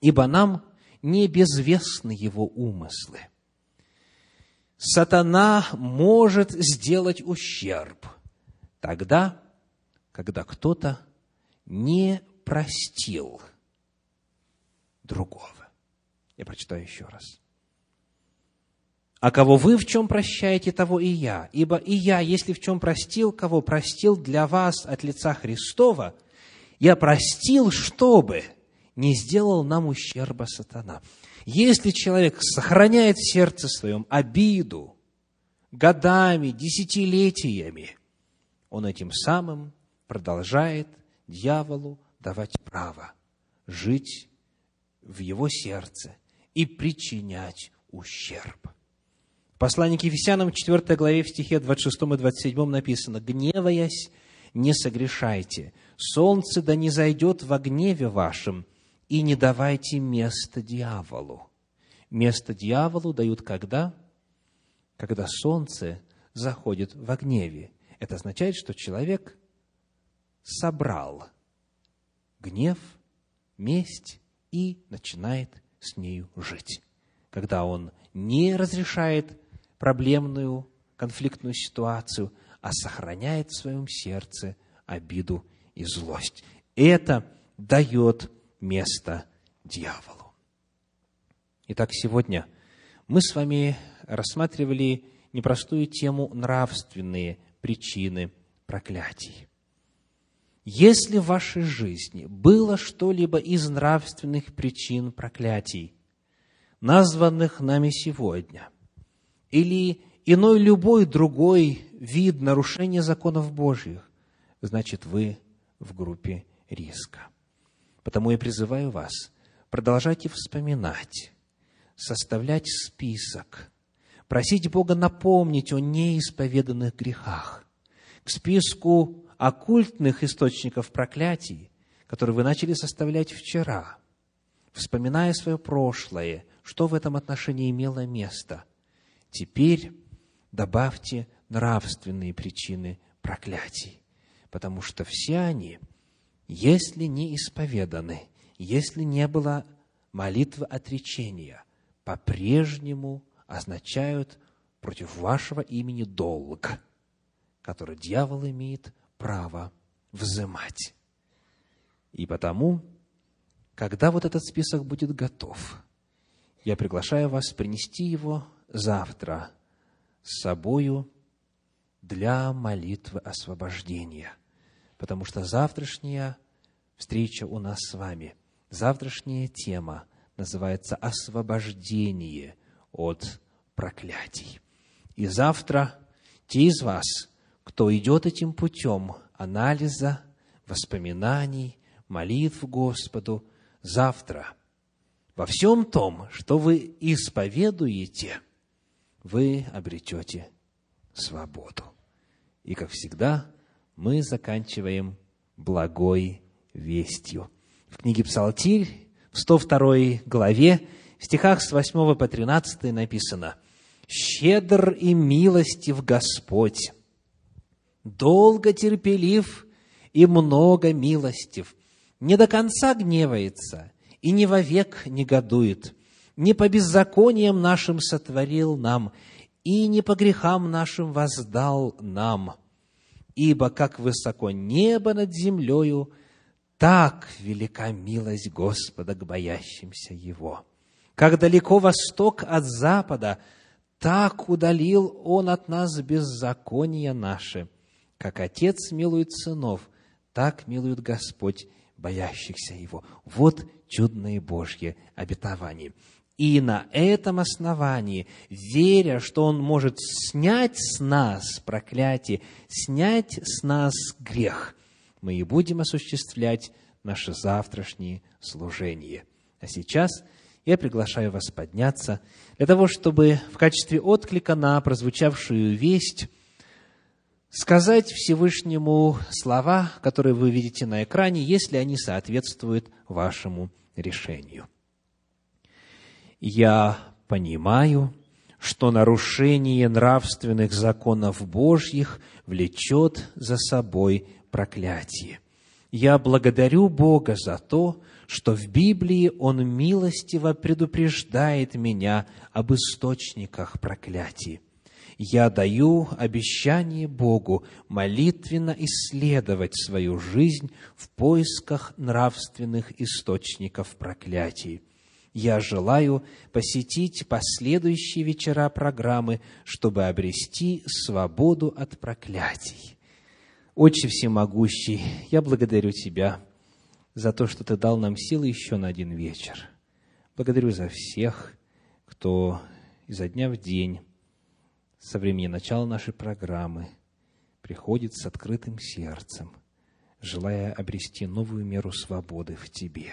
Ибо нам не безвестны его умыслы. Сатана может сделать ущерб тогда, когда кто-то не простил другого. Я прочитаю еще раз. А кого вы в чем прощаете, того и я. Ибо и я, если в чем простил, кого простил для вас от лица Христова, я простил, чтобы не сделал нам ущерба сатана. Если человек сохраняет в сердце своем обиду годами, десятилетиями, он этим самым продолжает дьяволу давать право жить в его сердце и причинять ущерб. В послании к Ефесянам, 4 главе, в стихе 26 и 27 написано, «Гневаясь, не согрешайте, солнце да не зайдет во гневе вашем, и не давайте место дьяволу». Место дьяволу дают когда? Когда солнце заходит во гневе. Это означает, что человек собрал гнев, месть и начинает с нею жить. Когда он не разрешает проблемную, конфликтную ситуацию, а сохраняет в своем сердце обиду и злость. Это дает место дьяволу. Итак, сегодня мы с вами рассматривали непростую тему нравственные причины проклятий. Если в вашей жизни было что-либо из нравственных причин проклятий, названных нами сегодня, или иной любой другой вид нарушения законов Божьих, значит, вы в группе риска. Потому я призываю вас, продолжайте вспоминать, составлять список, просить Бога напомнить о неисповеданных грехах. К списку оккультных источников проклятий, которые вы начали составлять вчера, вспоминая свое прошлое, что в этом отношении имело место. Теперь добавьте нравственные причины проклятий, потому что все они, если не исповеданы, если не было молитвы отречения, по-прежнему означают против вашего имени долг, который дьявол имеет право взымать. И потому, когда вот этот список будет готов, я приглашаю вас принести его завтра с собою для молитвы освобождения. Потому что завтрашняя встреча у нас с вами, завтрашняя тема называется «Освобождение от проклятий». И завтра те из вас, кто идет этим путем анализа, воспоминаний, молитв Господу, завтра во всем том, что вы исповедуете, вы обретете свободу. И, как всегда, мы заканчиваем благой вестью. В книге Псалтирь, в 102 главе, в стихах с 8 по 13 написано «Щедр и милостив Господь, долго терпелив и много милостив, не до конца гневается и не вовек негодует, не по беззакониям нашим сотворил нам, и не по грехам нашим воздал нам. Ибо как высоко небо над землею, так велика милость Господа к боящимся Его. Как далеко восток от запада, так удалил Он от нас беззакония наши. Как Отец милует сынов, так милует Господь боящихся Его. Вот чудное Божье обетование. И на этом основании, веря, что Он может снять с нас проклятие, снять с нас грех, мы и будем осуществлять наше завтрашнее служение. А сейчас я приглашаю вас подняться для того, чтобы в качестве отклика на прозвучавшую весть сказать Всевышнему слова, которые вы видите на экране, если они соответствуют вашему решению. Я понимаю, что нарушение нравственных законов Божьих влечет за собой проклятие. Я благодарю Бога за то, что в Библии Он милостиво предупреждает меня об источниках проклятия я даю обещание Богу молитвенно исследовать свою жизнь в поисках нравственных источников проклятий. Я желаю посетить последующие вечера программы, чтобы обрести свободу от проклятий. Отче Всемогущий, я благодарю Тебя за то, что Ты дал нам силы еще на один вечер. Благодарю за всех, кто изо дня в день со времени начала нашей программы приходит с открытым сердцем, желая обрести новую меру свободы в Тебе.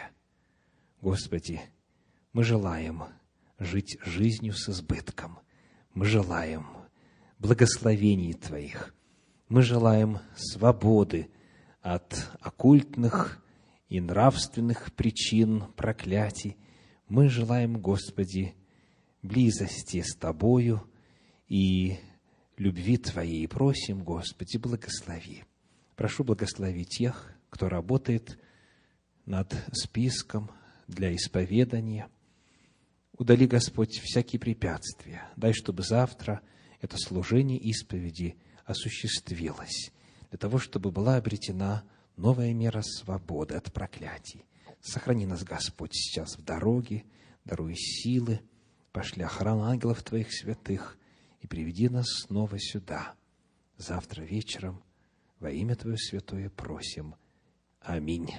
Господи, мы желаем жить жизнью с избытком. Мы желаем благословений Твоих. Мы желаем свободы от оккультных и нравственных причин проклятий. Мы желаем, Господи, близости с Тобою – и любви Твоей. Просим, Господи, благослови. Прошу благослови тех, кто работает над списком для исповедания. Удали, Господь, всякие препятствия. Дай, чтобы завтра это служение исповеди осуществилось, для того, чтобы была обретена новая мера свободы от проклятий. Сохрани нас, Господь, сейчас в дороге, даруй силы, пошли охрану ангелов Твоих святых и приведи нас снова сюда, завтра вечером. Во имя Твое святое просим. Аминь.